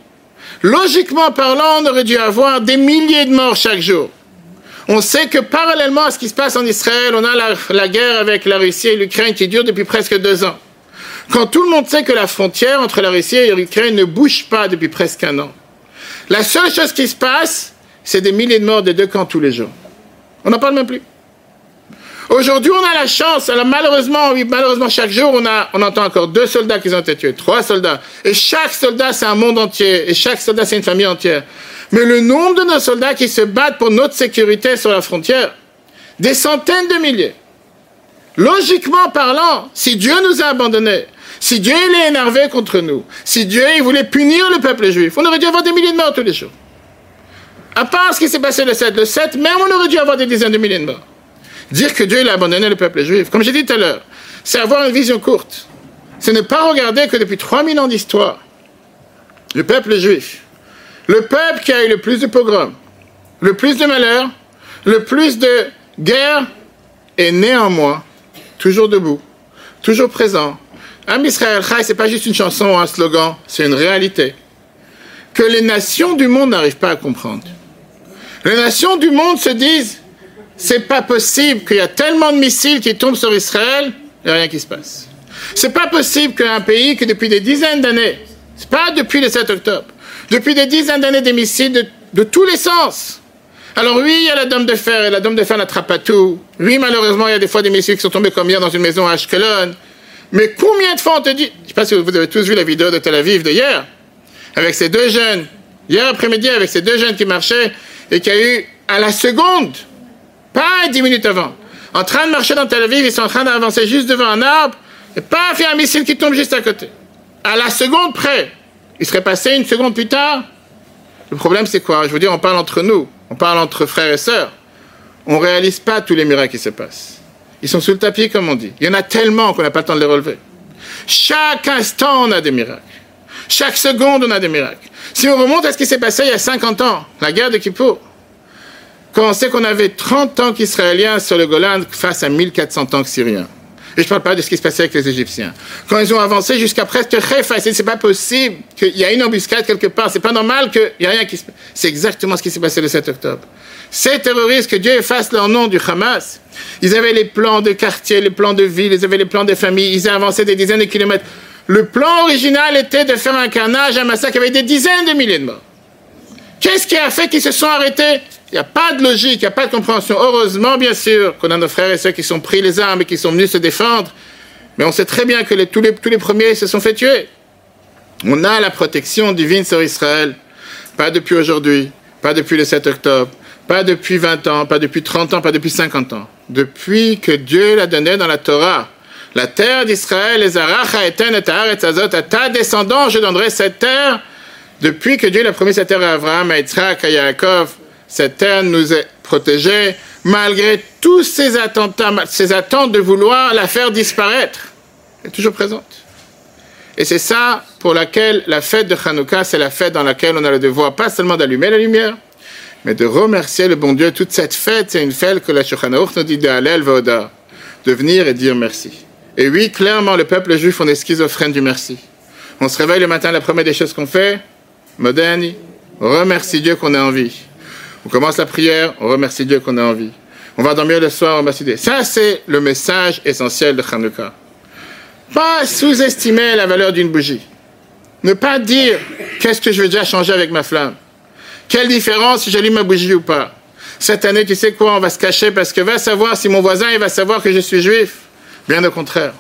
Speaker 2: Logiquement parlant, on aurait dû avoir des milliers de morts chaque jour. On sait que parallèlement à ce qui se passe en Israël, on a la, guerre avec la Russie et l'Ukraine qui dure depuis presque deux ans. Quand tout le monde sait que la frontière entre la Russie et l'Ukraine ne bouge pas depuis presque un an. La seule chose qui se passe, c'est des milliers de morts des deux camps tous les jours. On n'en parle même plus. Aujourd'hui, on a la chance, alors malheureusement, oui, malheureusement, chaque jour, on, a, on entend encore deux soldats qui ont été tués, trois soldats. Et chaque soldat, c'est un monde entier. Et chaque soldat, c'est une famille entière. Mais le nombre de nos soldats qui se battent pour notre sécurité sur la frontière, des centaines de milliers. Logiquement parlant, si Dieu nous a abandonnés, si Dieu est énervé contre nous, si Dieu il voulait punir le peuple juif, on aurait dû avoir des milliers de morts tous les jours. À part ce qui s'est passé le 7, le 7, même on aurait dû avoir des dizaines de milliers de morts. Dire que Dieu a abandonné le peuple juif, comme j'ai dit tout à l'heure, c'est avoir une vision courte. Ce n'est pas regarder que depuis 3000 ans d'histoire, le peuple juif, le peuple qui a eu le plus de pogroms, le plus de malheurs, le plus de guerres, est néanmoins toujours debout, toujours présent. Am Israël Chai, c'est pas juste une chanson ou un slogan, c'est une réalité que les nations du monde n'arrivent pas à comprendre. Les nations du monde se disent c'est pas possible qu'il y a tellement de missiles qui tombent sur Israël, il n'y a rien qui se passe. C'est pas possible qu'un pays qui depuis des dizaines d'années, c'est pas depuis le 7 octobre, depuis des dizaines d'années des missiles de, tous les sens. Alors oui, il y a la dame de fer, et la dame de fer n'attrape pas tout. Oui, malheureusement, il y a des fois des missiles qui sont tombés comme hier dans une maison à Ashkelon. Mais combien de fois on te dit, je sais pas si vous avez tous vu la vidéo de Tel Aviv de hier, avec ces deux jeunes, hier après-midi, avec ces deux jeunes qui marchaient et qui a eu à la seconde pas dix minutes avant. En train de marcher dans Tel Aviv, ils sont en train d'avancer juste devant un arbre, et paf, il y a un missile qui tombe juste à côté. À la seconde près. Il serait passé une seconde plus tard. Le problème, c'est quoi? Je veux dire, on parle entre nous, on parle entre frères et sœurs. On ne réalise pas tous les miracles qui se passent. Ils sont sous le tapis, comme on dit. Il y en a tellement qu'on n'a pas le temps de les relever. Chaque instant, on a des miracles. Chaque seconde, on a des miracles. Si on remonte à ce qui s'est passé il y a 50 ans, la guerre de Kippour, quand on sait qu'on avait 30 tanks israéliens sur le Golan face à 1400 tanks syriens. Et je ne parle pas de ce qui se passait avec les Égyptiens. Quand ils ont avancé jusqu'à presque Khefa, c'est pas possible qu'il y ait une embuscade quelque part. C'est pas normal qu'il n'y ait rien qui se passe. C'est exactement ce qui s'est passé le 7 octobre. Ces terroristes, que Dieu efface leur nom du Hamas, ils avaient les plans de quartier, les plans de ville, ils avaient les plans de famille, ils avancé des dizaines de kilomètres. Le plan original était de faire un carnage, un massacre avec des dizaines de milliers de morts. Qu'est-ce qui a fait qu'ils se sont arrêtés? Il n'y a pas de logique, il n'y a pas de compréhension. Heureusement, bien sûr, qu'on a nos frères et sœurs qui sont pris les armes et qui sont venus se défendre. Mais on sait très bien que tous, les, premiers se sont fait tuer. On a la protection divine sur Israël. Pas depuis aujourd'hui, pas depuis le 7 octobre, pas depuis 20 ans, pas depuis 30 ans, pas depuis 50 ans. Depuis que Dieu l'a donné dans la Torah. La terre d'Israël, les Aracha, Eten, et Azot, à ta descendance, je donnerai cette terre. Depuis que Dieu l'a promis cette terre à Abraham, à Yitzhak, à Yaakov, cette terre nous est protégée malgré tous ces attentats, ces attentes de vouloir la faire disparaître. Elle est toujours présente. Et c'est ça pour laquelle la fête de Hanouka, c'est la fête dans laquelle on a le devoir pas seulement d'allumer la lumière, mais de remercier le bon Dieu. Toute cette fête, c'est une fête que la Shulchan nous dit de Hallel Voda, de venir et dire merci. Et oui, clairement, le peuple juif, on est schizophrène du merci. On se réveille le matin, la première des choses qu'on fait, moderne, remercie Dieu qu'on est en vie. On commence la prière, on remercie Dieu qu'on a envie. On va dormir le soir, on va s'aider. Ça, c'est le message essentiel de Hanouka. Pas sous-estimer la valeur d'une bougie. Ne pas dire qu'est-ce que je veux déjà changer avec ma flamme? Quelle différence si j'allume ma bougie ou pas? Cette année, tu sais quoi, on va se cacher parce que va savoir si mon voisin, il va savoir que je suis juif. Bien au contraire.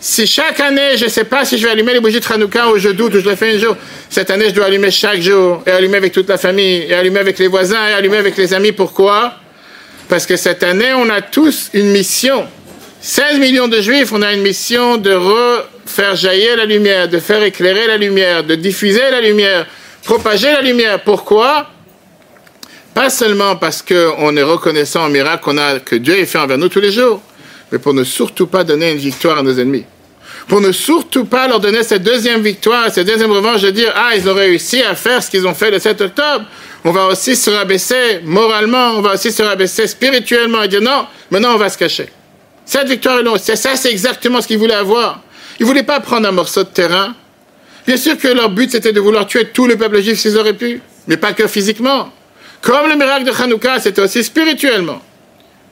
Speaker 2: Si chaque année, je ne sais pas si je vais allumer les bougies de Hanouka ou je doute ou je le fais un jour, cette année, je dois allumer chaque jour et allumer avec toute la famille et allumer avec les voisins et allumer avec les amis. Pourquoi? Parce que cette année, on a tous une mission. 16 millions de juifs, on a une mission de refaire jaillir la lumière, de faire éclairer la lumière, de diffuser la lumière, propager la lumière. Pourquoi? Pas seulement parce qu'on est reconnaissant au miracle qu'on a, que Dieu fait envers nous tous les jours, mais pour ne surtout pas donner une victoire à nos ennemis. Pour ne surtout pas leur donner cette deuxième victoire, cette deuxième revanche de dire, ah, ils ont réussi à faire ce qu'ils ont fait le 7 octobre. On va aussi se rabaisser moralement, on va aussi se rabaisser spirituellement et dire, non, maintenant on va se cacher. Cette victoire est longue. Ça, c'est exactement ce qu'ils voulaient avoir. Ils ne voulaient pas prendre un morceau de terrain. Bien sûr que leur but, c'était de vouloir tuer tout le peuple juif s'ils auraient pu, mais pas que physiquement. Comme le miracle de Hanouka, c'était aussi spirituellement.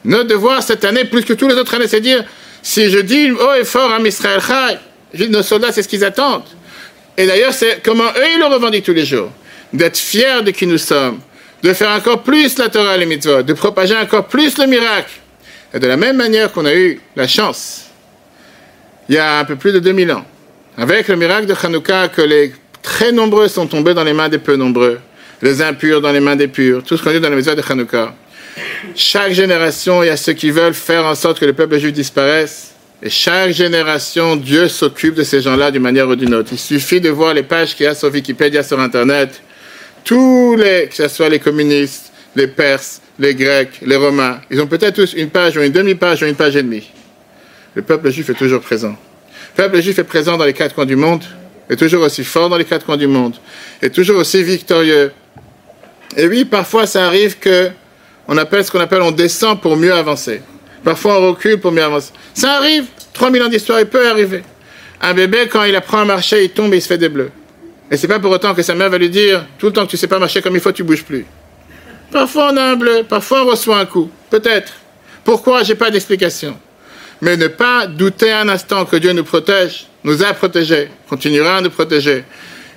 Speaker 2: Notre devoir cette année, plus que tous les autres années, c'est dire si je dis haut et fort à Israël nos soldats, c'est ce qu'ils attendent. Et d'ailleurs, c'est comment eux, ils le revendiquent tous les jours. D'être fiers de qui nous sommes, de faire encore plus la Torah et les mitzvot, de propager encore plus le miracle. Et de la même manière qu'on a eu la chance, il y a un peu plus de 2000 ans, avec le miracle de Hanouka, que les très nombreux sont tombés dans les mains des peu nombreux, les impurs dans les mains des purs, tout ce qu'on dit dans la maison de Hanouka. Chaque génération, il y a ceux qui veulent faire en sorte que le peuple juif disparaisse. Et chaque génération, Dieu s'occupe de ces gens-là d'une manière ou d'une autre. Il suffit de voir les pages qu'il y a sur Wikipédia, sur Internet. Tous les, que ce soit les communistes, les Perses, les Grecs, les Romains, ils ont peut-être tous une page ou une demi-page ou une page et demie. Le peuple juif est toujours présent. Le peuple juif est présent dans les quatre coins du monde, est toujours aussi fort dans les quatre coins du monde, est toujours aussi victorieux. Et oui, parfois ça arrive que on appelle ce qu'on appelle on descend pour mieux avancer. Parfois on recule pour mieux avancer. Ça arrive, 3000 ans d'histoire, il peut arriver. Un bébé, quand il apprend à marcher, il tombe et il se fait des bleus. Et c'est pas pour autant que sa mère va lui dire, tout le temps que tu sais pas marcher comme il faut, tu bouges plus. Parfois on a un bleu, parfois on reçoit un coup. Peut-être. Pourquoi? J'ai pas d'explication. Mais ne pas douter un instant que Dieu nous protège, nous a protégés, continuera à nous protéger.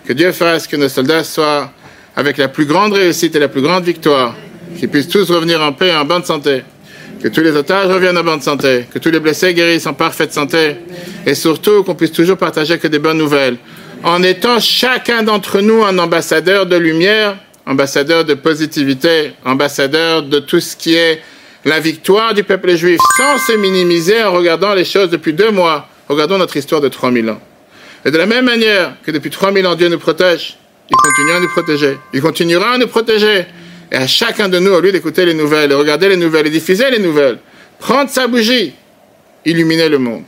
Speaker 2: Que Dieu fasse que nos soldats soient avec la plus grande réussite et la plus grande victoire qu'ils puissent tous revenir en paix et en bonne santé, que tous les otages reviennent en bonne santé, que tous les blessés guérissent en parfaite santé, et surtout qu'on puisse toujours partager que des bonnes nouvelles, en étant chacun d'entre nous un ambassadeur de lumière, ambassadeur de positivité, ambassadeur de tout ce qui est la victoire du peuple juif, sans se minimiser en regardant les choses depuis deux mois. Regardons notre histoire de 3000 ans. Et de la même manière que depuis 3000 ans Dieu nous protège, il continue à nous protéger. Il continuera à nous protéger. Et à chacun de nous, au lieu d'écouter les nouvelles, de regarder les nouvelles et diffuser les nouvelles, prendre sa bougie, illuminer le monde.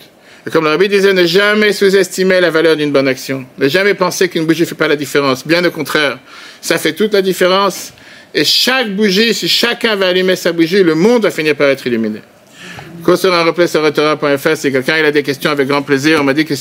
Speaker 2: Et comme le disait, ne jamais sous-estimer la valeur d'une bonne action. Ne jamais penser qu'une bougie ne fait pas la différence. Bien au contraire, ça fait toute la différence. Et chaque bougie, si chacun va allumer sa bougie, le monde va finir par être illuminé. Quelqu'un a des questions, avec grand plaisir, on m'a dit que